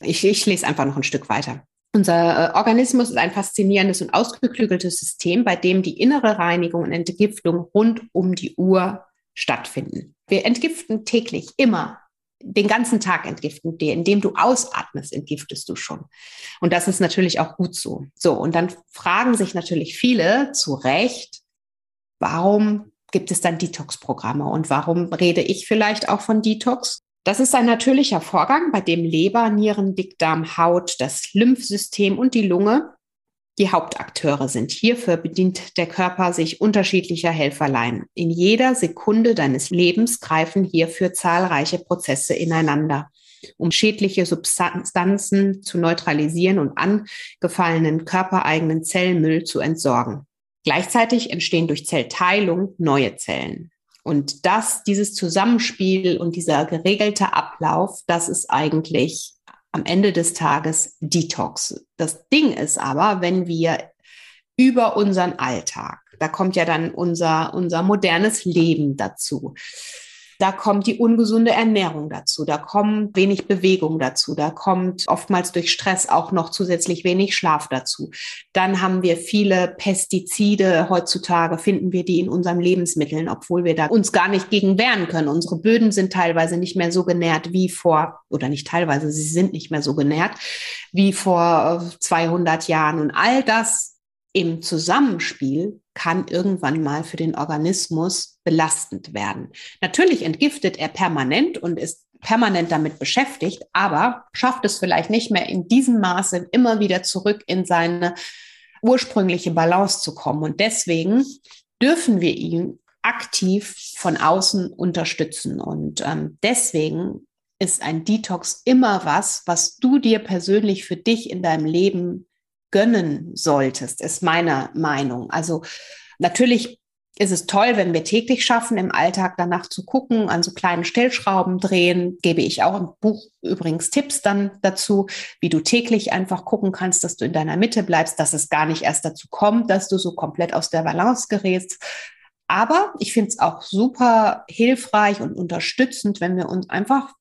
Ich, ich lese einfach noch ein Stück weiter. Unser äh, Organismus ist ein faszinierendes und ausgeklügeltes System, bei dem die innere Reinigung und Entgiftung rund um die Uhr stattfinden. Wir entgiften täglich immer den ganzen Tag entgiften dir, indem du ausatmest, entgiftest du schon. Und das ist natürlich auch gut so. So, und dann fragen sich natürlich viele zu Recht, warum gibt es dann Detox-Programme und warum rede ich vielleicht auch von Detox? Das ist ein natürlicher Vorgang, bei dem Leber, Nieren, Dickdarm, Haut, das Lymphsystem und die Lunge die Hauptakteure sind. Hierfür bedient der Körper sich unterschiedlicher Helferlein. In jeder Sekunde deines Lebens greifen hierfür zahlreiche Prozesse ineinander, um schädliche Substanzen zu neutralisieren und angefallenen körpereigenen Zellmüll zu entsorgen. Gleichzeitig entstehen durch Zellteilung neue Zellen. Und das, dieses Zusammenspiel und dieser geregelte Ablauf, das ist eigentlich am Ende des Tages Detox. Das Ding ist aber, wenn wir über unseren Alltag, da kommt ja dann unser, unser modernes Leben dazu. Da kommt die ungesunde Ernährung dazu, da kommt wenig Bewegung dazu, da kommt oftmals durch Stress auch noch zusätzlich wenig Schlaf dazu. Dann haben wir viele Pestizide heutzutage, finden wir die in unseren Lebensmitteln, obwohl wir da uns gar nicht gegen wehren können. Unsere Böden sind teilweise nicht mehr so genährt wie vor, oder nicht teilweise, sie sind nicht mehr so genährt wie vor 200 Jahren. Und all das im Zusammenspiel kann irgendwann mal für den Organismus belastend werden. Natürlich entgiftet er permanent und ist permanent damit beschäftigt, aber schafft es vielleicht nicht mehr in diesem Maße immer wieder zurück in seine ursprüngliche Balance zu kommen. Und deswegen dürfen wir ihn aktiv von außen unterstützen. Und ähm, deswegen ist ein Detox immer was, was du dir persönlich für dich in deinem Leben gönnen solltest, ist meine Meinung. Also natürlich ist es toll, wenn wir täglich schaffen, im Alltag danach zu gucken, an so kleinen Stellschrauben drehen. Gebe ich auch im Buch übrigens Tipps dann dazu, wie du täglich einfach gucken kannst, dass du in deiner Mitte bleibst, dass es gar nicht erst dazu kommt, dass du so komplett aus der Balance gerätst. Aber ich finde es auch super hilfreich und unterstützend, wenn wir uns einfach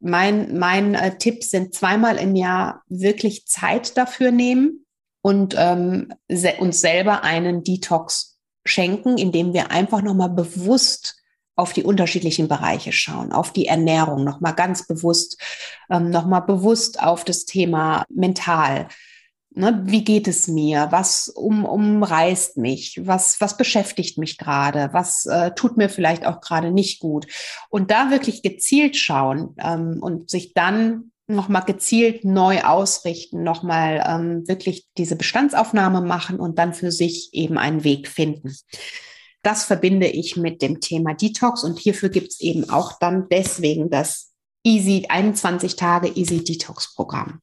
mein, mein äh, Tipp sind zweimal im Jahr wirklich Zeit dafür nehmen und ähm, se uns selber einen Detox schenken, indem wir einfach nochmal bewusst auf die unterschiedlichen Bereiche schauen, auf die Ernährung nochmal ganz bewusst, ähm, nochmal bewusst auf das Thema mental, Ne, wie geht es mir? Was um, umreißt mich? Was, was beschäftigt mich gerade? Was äh, tut mir vielleicht auch gerade nicht gut? Und da wirklich gezielt schauen ähm, und sich dann nochmal gezielt neu ausrichten, nochmal ähm, wirklich diese Bestandsaufnahme machen und dann für sich eben einen Weg finden. Das verbinde ich mit dem Thema Detox und hierfür gibt es eben auch dann deswegen das Easy 21 Tage Easy Detox Programm.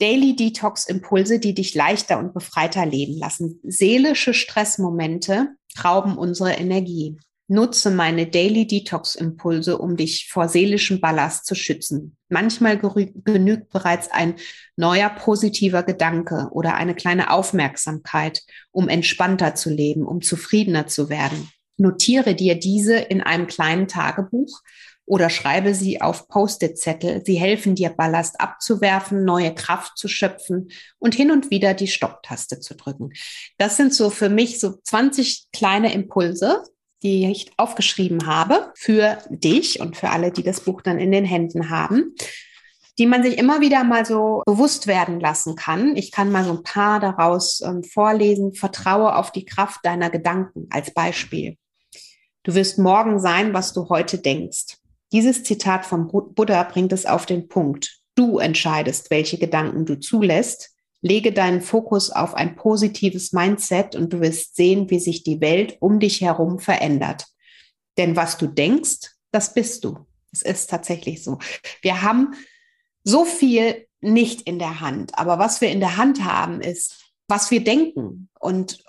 Daily Detox Impulse, die dich leichter und befreiter leben lassen. Seelische Stressmomente rauben unsere Energie. Nutze meine Daily Detox Impulse, um dich vor seelischem Ballast zu schützen. Manchmal genügt bereits ein neuer positiver Gedanke oder eine kleine Aufmerksamkeit, um entspannter zu leben, um zufriedener zu werden. Notiere dir diese in einem kleinen Tagebuch oder schreibe sie auf Post-it-Zettel. Sie helfen dir, Ballast abzuwerfen, neue Kraft zu schöpfen und hin und wieder die Stopptaste zu drücken. Das sind so für mich so 20 kleine Impulse, die ich aufgeschrieben habe für dich und für alle, die das Buch dann in den Händen haben die man sich immer wieder mal so bewusst werden lassen kann. Ich kann mal so ein paar daraus ähm, vorlesen. Vertraue auf die Kraft deiner Gedanken als Beispiel. Du wirst morgen sein, was du heute denkst. Dieses Zitat vom Buddha bringt es auf den Punkt. Du entscheidest, welche Gedanken du zulässt. Lege deinen Fokus auf ein positives Mindset und du wirst sehen, wie sich die Welt um dich herum verändert. Denn was du denkst, das bist du. Es ist tatsächlich so. Wir haben so viel nicht in der Hand, aber was wir in der Hand haben, ist, was wir denken. Und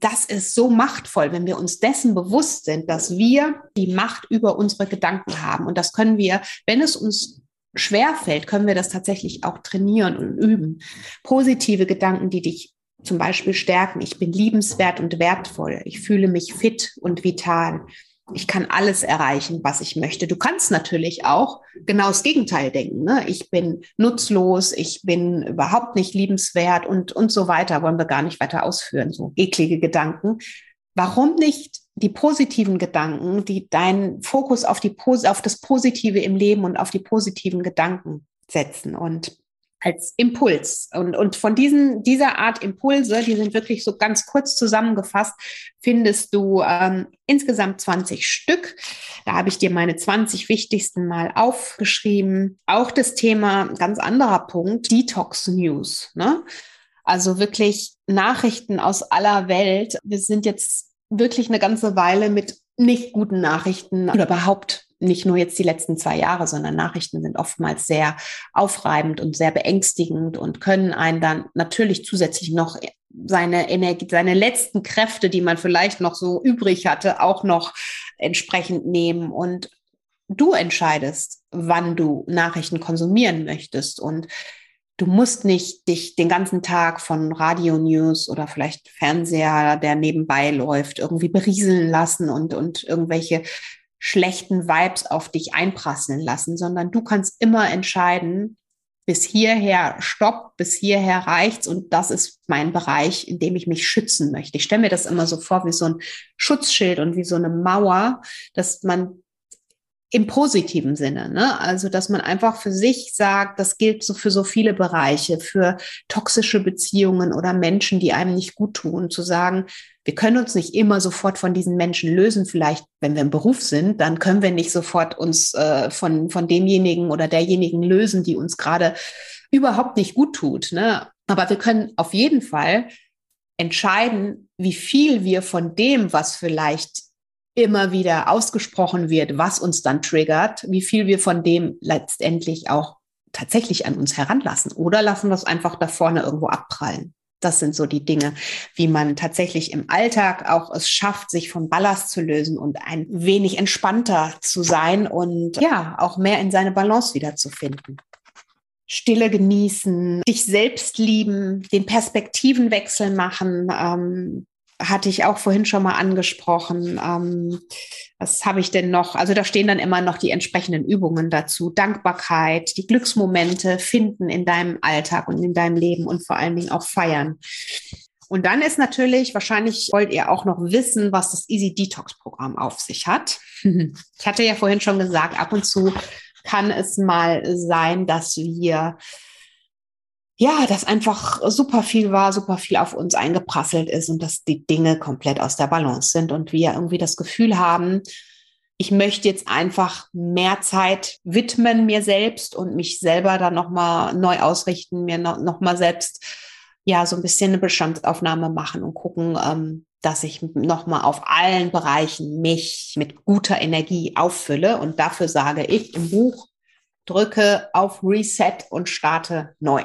das ist so machtvoll, wenn wir uns dessen bewusst sind, dass wir die Macht über unsere Gedanken haben. Und das können wir, wenn es uns schwer fällt, können wir das tatsächlich auch trainieren und üben. Positive Gedanken, die dich zum Beispiel stärken. Ich bin liebenswert und wertvoll. Ich fühle mich fit und vital. Ich kann alles erreichen, was ich möchte. Du kannst natürlich auch genau das Gegenteil denken. Ne? Ich bin nutzlos, ich bin überhaupt nicht liebenswert und, und so weiter. Wollen wir gar nicht weiter ausführen. So eklige Gedanken. Warum nicht die positiven Gedanken, die deinen Fokus auf, die, auf das Positive im Leben und auf die positiven Gedanken setzen und als Impuls. Und, und von diesen, dieser Art Impulse, die sind wirklich so ganz kurz zusammengefasst, findest du ähm, insgesamt 20 Stück. Da habe ich dir meine 20 wichtigsten mal aufgeschrieben. Auch das Thema, ganz anderer Punkt, Detox News. Ne? Also wirklich Nachrichten aus aller Welt. Wir sind jetzt wirklich eine ganze Weile mit nicht guten Nachrichten oder überhaupt nicht nur jetzt die letzten zwei Jahre, sondern Nachrichten sind oftmals sehr aufreibend und sehr beängstigend und können einen dann natürlich zusätzlich noch seine Energie, seine letzten Kräfte, die man vielleicht noch so übrig hatte, auch noch entsprechend nehmen. Und du entscheidest, wann du Nachrichten konsumieren möchtest. Und du musst nicht dich den ganzen Tag von Radio-News oder vielleicht Fernseher, der nebenbei läuft, irgendwie berieseln lassen und, und irgendwelche schlechten Vibes auf dich einprasseln lassen, sondern du kannst immer entscheiden, bis hierher stopp, bis hierher reicht's und das ist mein Bereich, in dem ich mich schützen möchte. Ich stelle mir das immer so vor wie so ein Schutzschild und wie so eine Mauer, dass man im positiven Sinne, ne? Also, dass man einfach für sich sagt, das gilt so für so viele Bereiche, für toxische Beziehungen oder Menschen, die einem nicht gut tun, zu sagen, wir können uns nicht immer sofort von diesen Menschen lösen. Vielleicht, wenn wir im Beruf sind, dann können wir nicht sofort uns äh, von, von demjenigen oder derjenigen lösen, die uns gerade überhaupt nicht gut tut. Ne? Aber wir können auf jeden Fall entscheiden, wie viel wir von dem, was vielleicht immer wieder ausgesprochen wird, was uns dann triggert, wie viel wir von dem letztendlich auch tatsächlich an uns heranlassen oder lassen wir es einfach da vorne irgendwo abprallen. Das sind so die Dinge, wie man tatsächlich im Alltag auch es schafft, sich vom Ballast zu lösen und ein wenig entspannter zu sein und ja, auch mehr in seine Balance wiederzufinden. Stille genießen, dich selbst lieben, den Perspektivenwechsel machen, ähm, hatte ich auch vorhin schon mal angesprochen. Ähm, was habe ich denn noch? Also da stehen dann immer noch die entsprechenden Übungen dazu. Dankbarkeit, die Glücksmomente finden in deinem Alltag und in deinem Leben und vor allen Dingen auch feiern. Und dann ist natürlich, wahrscheinlich wollt ihr auch noch wissen, was das Easy Detox Programm auf sich hat. Ich hatte ja vorhin schon gesagt, ab und zu kann es mal sein, dass wir ja, dass einfach super viel war, super viel auf uns eingeprasselt ist und dass die Dinge komplett aus der Balance sind und wir irgendwie das Gefühl haben, ich möchte jetzt einfach mehr Zeit widmen mir selbst und mich selber dann nochmal neu ausrichten, mir nochmal selbst ja so ein bisschen eine Bestandsaufnahme machen und gucken, ähm, dass ich nochmal auf allen Bereichen mich mit guter Energie auffülle. Und dafür sage ich im Buch, drücke auf Reset und starte neu.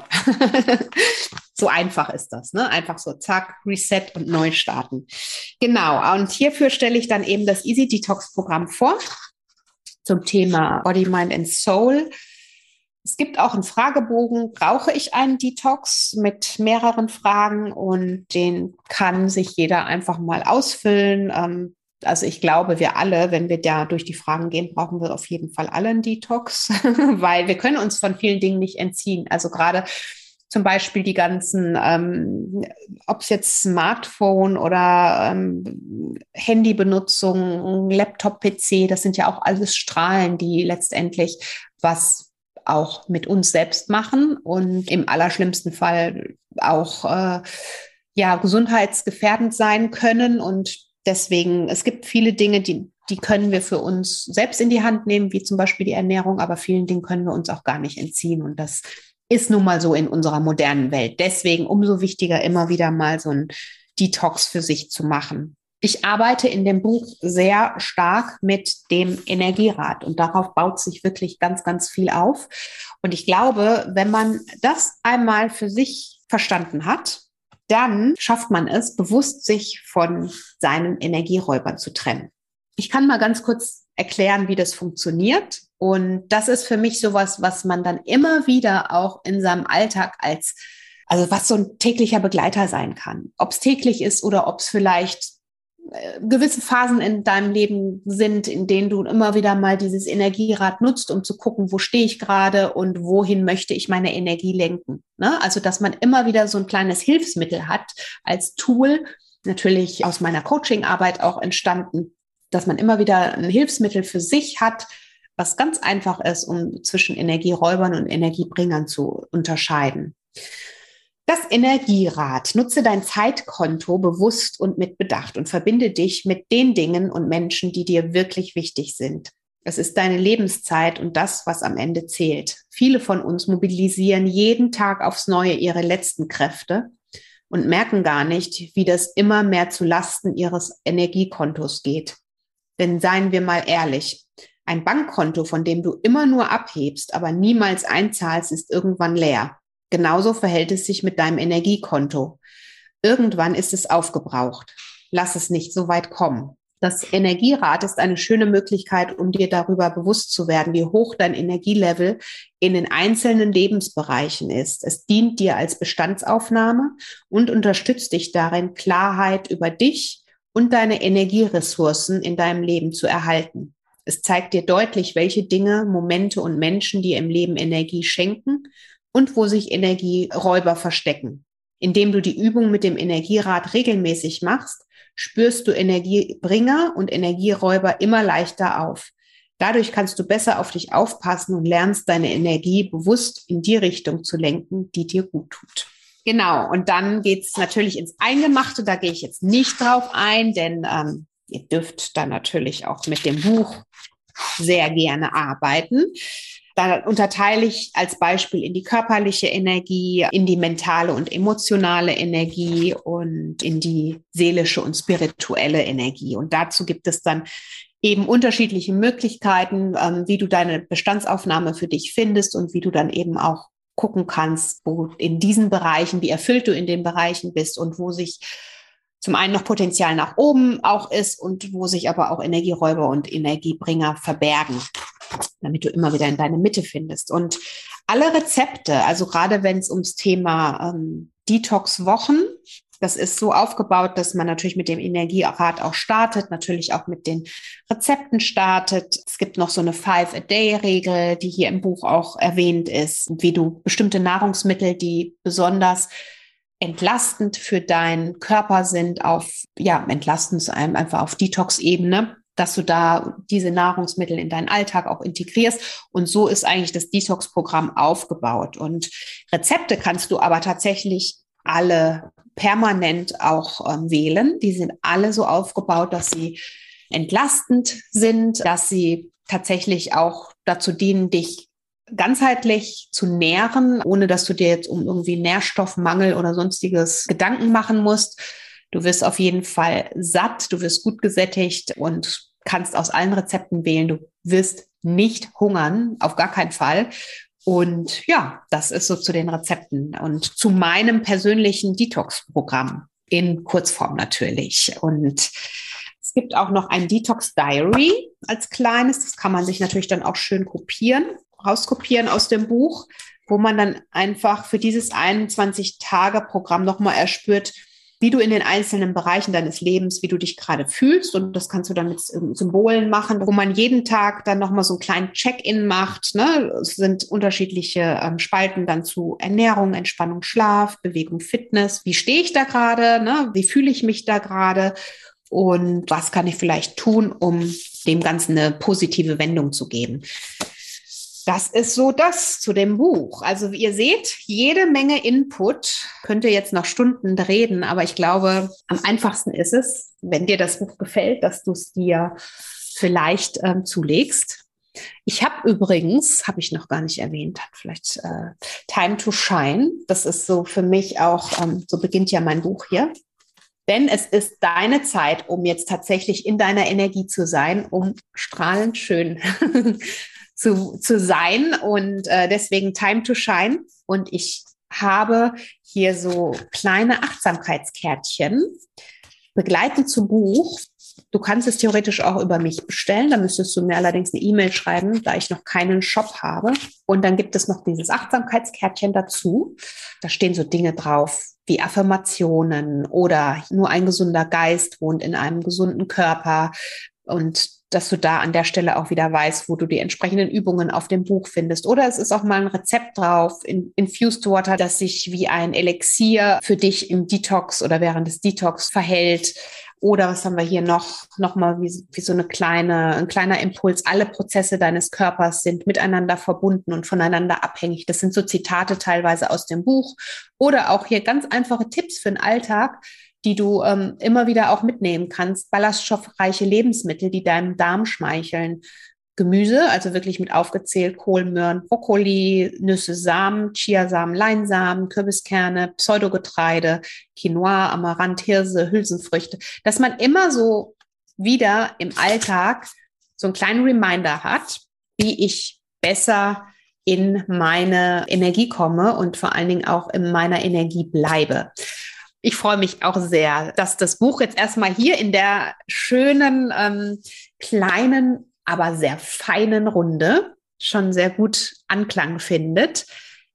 so einfach ist das, ne? Einfach so zack, Reset und neu starten. Genau. Und hierfür stelle ich dann eben das Easy Detox Programm vor zum Thema Body, Mind and Soul. Es gibt auch einen Fragebogen, brauche ich einen Detox mit mehreren Fragen und den kann sich jeder einfach mal ausfüllen. Ähm, also ich glaube, wir alle, wenn wir da durch die Fragen gehen, brauchen wir auf jeden Fall alle einen Detox, weil wir können uns von vielen Dingen nicht entziehen. Also gerade zum Beispiel die ganzen, ähm, ob es jetzt Smartphone oder ähm, Handybenutzung, Laptop, PC, das sind ja auch alles Strahlen, die letztendlich was auch mit uns selbst machen und im allerschlimmsten Fall auch äh, ja gesundheitsgefährdend sein können und deswegen, es gibt viele Dinge, die, die können wir für uns selbst in die Hand nehmen, wie zum Beispiel die Ernährung, aber vielen Dingen können wir uns auch gar nicht entziehen. Und das ist nun mal so in unserer modernen Welt. Deswegen umso wichtiger, immer wieder mal so ein Detox für sich zu machen. Ich arbeite in dem Buch sehr stark mit dem Energierad und darauf baut sich wirklich ganz, ganz viel auf. Und ich glaube, wenn man das einmal für sich verstanden hat, dann schafft man es, bewusst sich von seinen Energieräubern zu trennen. Ich kann mal ganz kurz erklären, wie das funktioniert. Und das ist für mich sowas, was man dann immer wieder auch in seinem Alltag als, also was so ein täglicher Begleiter sein kann. Ob es täglich ist oder ob es vielleicht gewisse Phasen in deinem Leben sind, in denen du immer wieder mal dieses Energierad nutzt, um zu gucken, wo stehe ich gerade und wohin möchte ich meine Energie lenken. Ne? Also, dass man immer wieder so ein kleines Hilfsmittel hat als Tool, natürlich aus meiner Coaching-Arbeit auch entstanden, dass man immer wieder ein Hilfsmittel für sich hat, was ganz einfach ist, um zwischen Energieräubern und Energiebringern zu unterscheiden. Das Energierad. Nutze dein Zeitkonto bewusst und mit Bedacht und verbinde dich mit den Dingen und Menschen, die dir wirklich wichtig sind. Es ist deine Lebenszeit und das, was am Ende zählt. Viele von uns mobilisieren jeden Tag aufs Neue ihre letzten Kräfte und merken gar nicht, wie das immer mehr zu Lasten ihres Energiekontos geht. Denn seien wir mal ehrlich, ein Bankkonto, von dem du immer nur abhebst, aber niemals einzahlst, ist irgendwann leer. Genauso verhält es sich mit deinem Energiekonto. Irgendwann ist es aufgebraucht. Lass es nicht so weit kommen. Das Energierad ist eine schöne Möglichkeit, um dir darüber bewusst zu werden, wie hoch dein Energielevel in den einzelnen Lebensbereichen ist. Es dient dir als Bestandsaufnahme und unterstützt dich darin, Klarheit über dich und deine Energieressourcen in deinem Leben zu erhalten. Es zeigt dir deutlich, welche Dinge, Momente und Menschen dir im Leben Energie schenken und wo sich Energieräuber verstecken. Indem du die Übung mit dem Energierad regelmäßig machst, spürst du Energiebringer und Energieräuber immer leichter auf. Dadurch kannst du besser auf dich aufpassen und lernst deine Energie bewusst in die Richtung zu lenken, die dir gut tut. Genau, und dann geht's natürlich ins Eingemachte. Da gehe ich jetzt nicht drauf ein, denn ähm, ihr dürft dann natürlich auch mit dem Buch sehr gerne arbeiten. Da unterteile ich als Beispiel in die körperliche Energie, in die mentale und emotionale Energie und in die seelische und spirituelle Energie. Und dazu gibt es dann eben unterschiedliche Möglichkeiten, ähm, wie du deine Bestandsaufnahme für dich findest und wie du dann eben auch gucken kannst, wo in diesen Bereichen, wie erfüllt du in den Bereichen bist und wo sich zum einen noch Potenzial nach oben auch ist und wo sich aber auch Energieräuber und Energiebringer verbergen damit du immer wieder in deine Mitte findest. Und alle Rezepte, also gerade wenn es ums Thema ähm, Detox-Wochen, das ist so aufgebaut, dass man natürlich mit dem Energierat auch startet, natürlich auch mit den Rezepten startet. Es gibt noch so eine Five-a-Day-Regel, die hier im Buch auch erwähnt ist, wie du bestimmte Nahrungsmittel, die besonders entlastend für deinen Körper sind, auf, ja, entlastend einfach auf Detox-Ebene, dass du da diese Nahrungsmittel in deinen Alltag auch integrierst. Und so ist eigentlich das Detox-Programm aufgebaut. Und Rezepte kannst du aber tatsächlich alle permanent auch ähm, wählen. Die sind alle so aufgebaut, dass sie entlastend sind, dass sie tatsächlich auch dazu dienen, dich ganzheitlich zu nähren, ohne dass du dir jetzt um irgendwie Nährstoffmangel oder sonstiges Gedanken machen musst. Du wirst auf jeden Fall satt, du wirst gut gesättigt und kannst aus allen Rezepten wählen. Du wirst nicht hungern, auf gar keinen Fall. Und ja, das ist so zu den Rezepten und zu meinem persönlichen Detox-Programm in Kurzform natürlich. Und es gibt auch noch ein Detox Diary als kleines. Das kann man sich natürlich dann auch schön kopieren, rauskopieren aus dem Buch, wo man dann einfach für dieses 21-Tage-Programm nochmal erspürt, wie du in den einzelnen Bereichen deines Lebens, wie du dich gerade fühlst. Und das kannst du dann mit Symbolen machen, wo man jeden Tag dann nochmal so einen kleinen Check-in macht. Ne? Es sind unterschiedliche ähm, Spalten dann zu Ernährung, Entspannung, Schlaf, Bewegung, Fitness. Wie stehe ich da gerade? Ne? Wie fühle ich mich da gerade? Und was kann ich vielleicht tun, um dem Ganzen eine positive Wendung zu geben? Das ist so das zu dem Buch. Also ihr seht, jede Menge Input. Könnte jetzt noch Stunden reden, aber ich glaube, am einfachsten ist es, wenn dir das Buch gefällt, dass du es dir vielleicht ähm, zulegst. Ich habe übrigens, habe ich noch gar nicht erwähnt, vielleicht äh, Time to Shine. Das ist so für mich auch, ähm, so beginnt ja mein Buch hier. Denn es ist deine Zeit, um jetzt tatsächlich in deiner Energie zu sein, um strahlend schön zu, zu sein und äh, deswegen Time to Shine. Und ich habe hier so kleine Achtsamkeitskärtchen begleitend zum Buch, Du kannst es theoretisch auch über mich bestellen. Da müsstest du mir allerdings eine E-Mail schreiben, da ich noch keinen Shop habe. Und dann gibt es noch dieses Achtsamkeitskärtchen dazu. Da stehen so Dinge drauf wie Affirmationen oder nur ein gesunder Geist wohnt in einem gesunden Körper. Und dass du da an der Stelle auch wieder weißt, wo du die entsprechenden Übungen auf dem Buch findest. Oder es ist auch mal ein Rezept drauf, in Infused Water, das sich wie ein Elixier für dich im Detox oder während des Detox verhält. Oder was haben wir hier noch? Nochmal wie, wie so eine kleine, ein kleiner Impuls. Alle Prozesse deines Körpers sind miteinander verbunden und voneinander abhängig. Das sind so Zitate teilweise aus dem Buch. Oder auch hier ganz einfache Tipps für den Alltag, die du ähm, immer wieder auch mitnehmen kannst. Ballaststoffreiche Lebensmittel, die deinem Darm schmeicheln. Gemüse, also wirklich mit aufgezählt Kohl, Möhren, Brokkoli, Nüsse, Samen, Chiasamen, Leinsamen, Kürbiskerne, Pseudogetreide, Quinoa, Amaranth, Hirse, Hülsenfrüchte, dass man immer so wieder im Alltag so einen kleinen Reminder hat, wie ich besser in meine Energie komme und vor allen Dingen auch in meiner Energie bleibe. Ich freue mich auch sehr, dass das Buch jetzt erstmal hier in der schönen ähm, kleinen aber sehr feinen Runde schon sehr gut Anklang findet.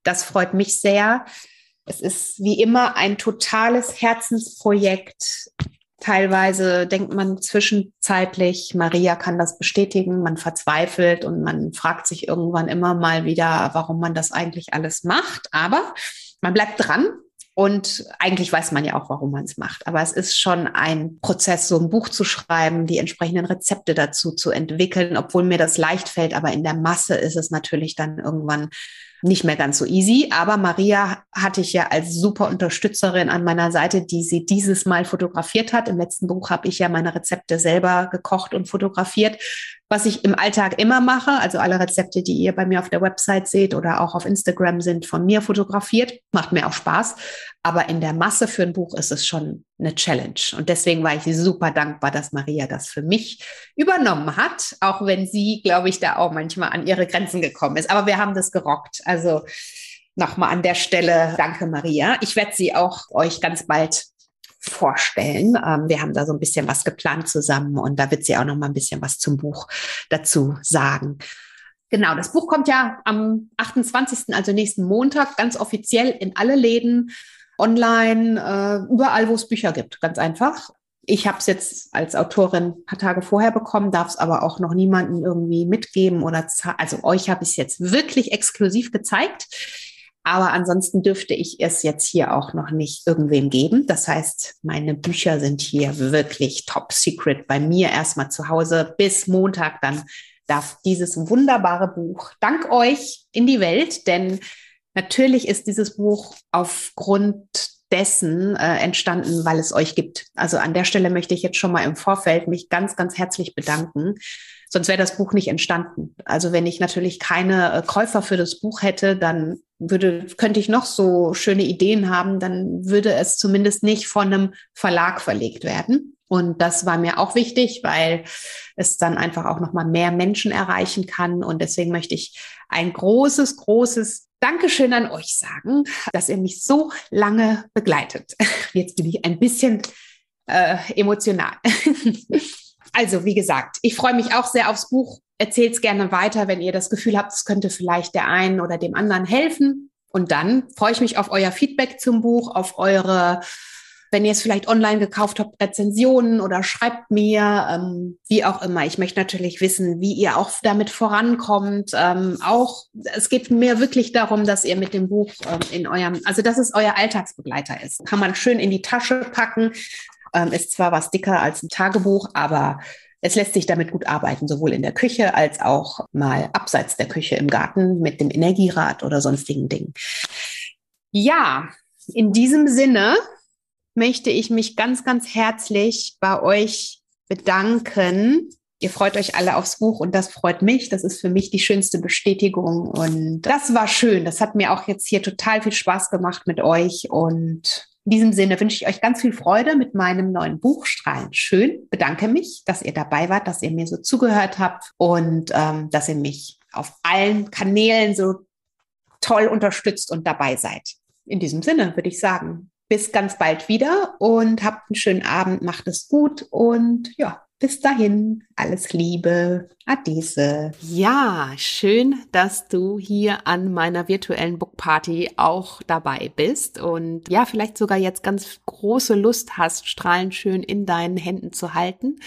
Das freut mich sehr. Es ist wie immer ein totales Herzensprojekt. Teilweise denkt man zwischenzeitlich, Maria kann das bestätigen, man verzweifelt und man fragt sich irgendwann immer mal wieder, warum man das eigentlich alles macht. Aber man bleibt dran und eigentlich weiß man ja auch, warum man es macht. Aber es ist schon ein Prozess, so ein Buch zu schreiben, die entsprechenden Rezepte dazu zu entwickeln, obwohl mir das leicht fällt. Aber in der Masse ist es natürlich dann irgendwann nicht mehr ganz so easy. Aber Maria hatte ich ja als super Unterstützerin an meiner Seite, die sie dieses Mal fotografiert hat. Im letzten Buch habe ich ja meine Rezepte selber gekocht und fotografiert, was ich im Alltag immer mache. Also alle Rezepte, die ihr bei mir auf der Website seht oder auch auf Instagram sind von mir fotografiert. Macht mir auch Spaß. Aber in der Masse für ein Buch ist es schon eine Challenge. Und deswegen war ich super dankbar, dass Maria das für mich übernommen hat, auch wenn sie, glaube ich, da auch manchmal an ihre Grenzen gekommen ist. Aber wir haben das gerockt. Also nochmal an der Stelle danke, Maria. Ich werde sie auch euch ganz bald vorstellen. Ähm, wir haben da so ein bisschen was geplant zusammen und da wird sie auch noch mal ein bisschen was zum Buch dazu sagen. Genau, das Buch kommt ja am 28., also nächsten Montag, ganz offiziell in alle Läden online, äh, überall, wo es Bücher gibt, ganz einfach. Ich habe es jetzt als Autorin ein paar Tage vorher bekommen, darf es aber auch noch niemanden irgendwie mitgeben oder also euch habe ich es jetzt wirklich exklusiv gezeigt. Aber ansonsten dürfte ich es jetzt hier auch noch nicht irgendwem geben. Das heißt, meine Bücher sind hier wirklich top secret bei mir erstmal zu Hause. Bis Montag dann darf dieses wunderbare Buch dank euch in die Welt, denn Natürlich ist dieses Buch aufgrund dessen äh, entstanden, weil es euch gibt. Also an der Stelle möchte ich jetzt schon mal im Vorfeld mich ganz, ganz herzlich bedanken. Sonst wäre das Buch nicht entstanden. Also wenn ich natürlich keine äh, Käufer für das Buch hätte, dann würde, könnte ich noch so schöne Ideen haben, dann würde es zumindest nicht von einem Verlag verlegt werden. Und das war mir auch wichtig, weil es dann einfach auch noch mal mehr Menschen erreichen kann. Und deswegen möchte ich ein großes, großes Dankeschön an euch sagen, dass ihr mich so lange begleitet. Jetzt bin ich ein bisschen äh, emotional. also, wie gesagt, ich freue mich auch sehr aufs Buch. Erzählt es gerne weiter, wenn ihr das Gefühl habt, es könnte vielleicht der einen oder dem anderen helfen. Und dann freue ich mich auf euer Feedback zum Buch, auf eure wenn ihr es vielleicht online gekauft habt, Rezensionen oder schreibt mir, ähm, wie auch immer. Ich möchte natürlich wissen, wie ihr auch damit vorankommt. Ähm, auch, es geht mir wirklich darum, dass ihr mit dem Buch ähm, in eurem, also dass es euer Alltagsbegleiter ist. Kann man schön in die Tasche packen. Ähm, ist zwar was dicker als ein Tagebuch, aber es lässt sich damit gut arbeiten, sowohl in der Küche als auch mal abseits der Küche im Garten mit dem Energierad oder sonstigen Dingen. Ja, in diesem Sinne möchte ich mich ganz, ganz herzlich bei euch bedanken. Ihr freut euch alle aufs Buch und das freut mich. Das ist für mich die schönste Bestätigung. Und das war schön. Das hat mir auch jetzt hier total viel Spaß gemacht mit euch. Und in diesem Sinne wünsche ich euch ganz viel Freude mit meinem neuen Buch Strahlen schön. Bedanke mich, dass ihr dabei wart, dass ihr mir so zugehört habt und ähm, dass ihr mich auf allen Kanälen so toll unterstützt und dabei seid. In diesem Sinne würde ich sagen, bis ganz bald wieder und habt einen schönen Abend, macht es gut und ja, Bis dahin, alles Liebe, Adese. Ja, schön, dass du hier an meiner virtuellen Bookparty auch dabei bist und ja, vielleicht sogar jetzt ganz große Lust hast, strahlend schön in deinen Händen zu halten.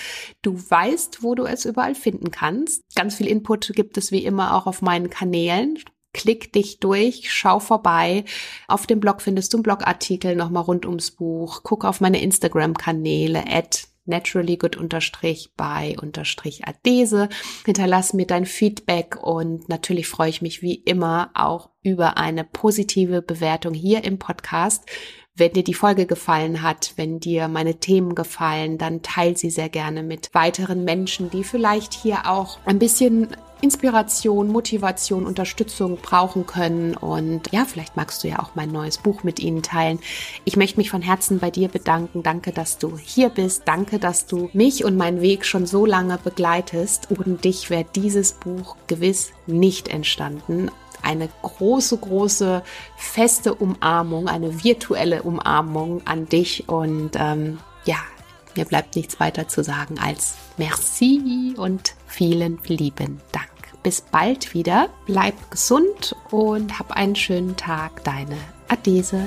Du weißt, wo du es überall finden kannst. Ganz viel Input gibt es wie immer auch auf meinen Kanälen klick dich durch, schau vorbei. Auf dem Blog findest du einen Blogartikel nochmal rund ums Buch. Guck auf meine Instagram-Kanäle at naturally good unterstrich bei unterstrich adese. Hinterlass mir dein Feedback und natürlich freue ich mich wie immer auch über eine positive Bewertung hier im Podcast. Wenn dir die Folge gefallen hat, wenn dir meine Themen gefallen, dann teil sie sehr gerne mit weiteren Menschen, die vielleicht hier auch ein bisschen Inspiration, Motivation, Unterstützung brauchen können. Und ja, vielleicht magst du ja auch mein neues Buch mit ihnen teilen. Ich möchte mich von Herzen bei dir bedanken. Danke, dass du hier bist. Danke, dass du mich und meinen Weg schon so lange begleitest. Ohne dich wäre dieses Buch gewiss nicht entstanden eine große, große, feste Umarmung, eine virtuelle Umarmung an dich. Und ähm, ja, mir bleibt nichts weiter zu sagen als Merci und vielen lieben Dank. Bis bald wieder, bleib gesund und hab einen schönen Tag, deine Adese.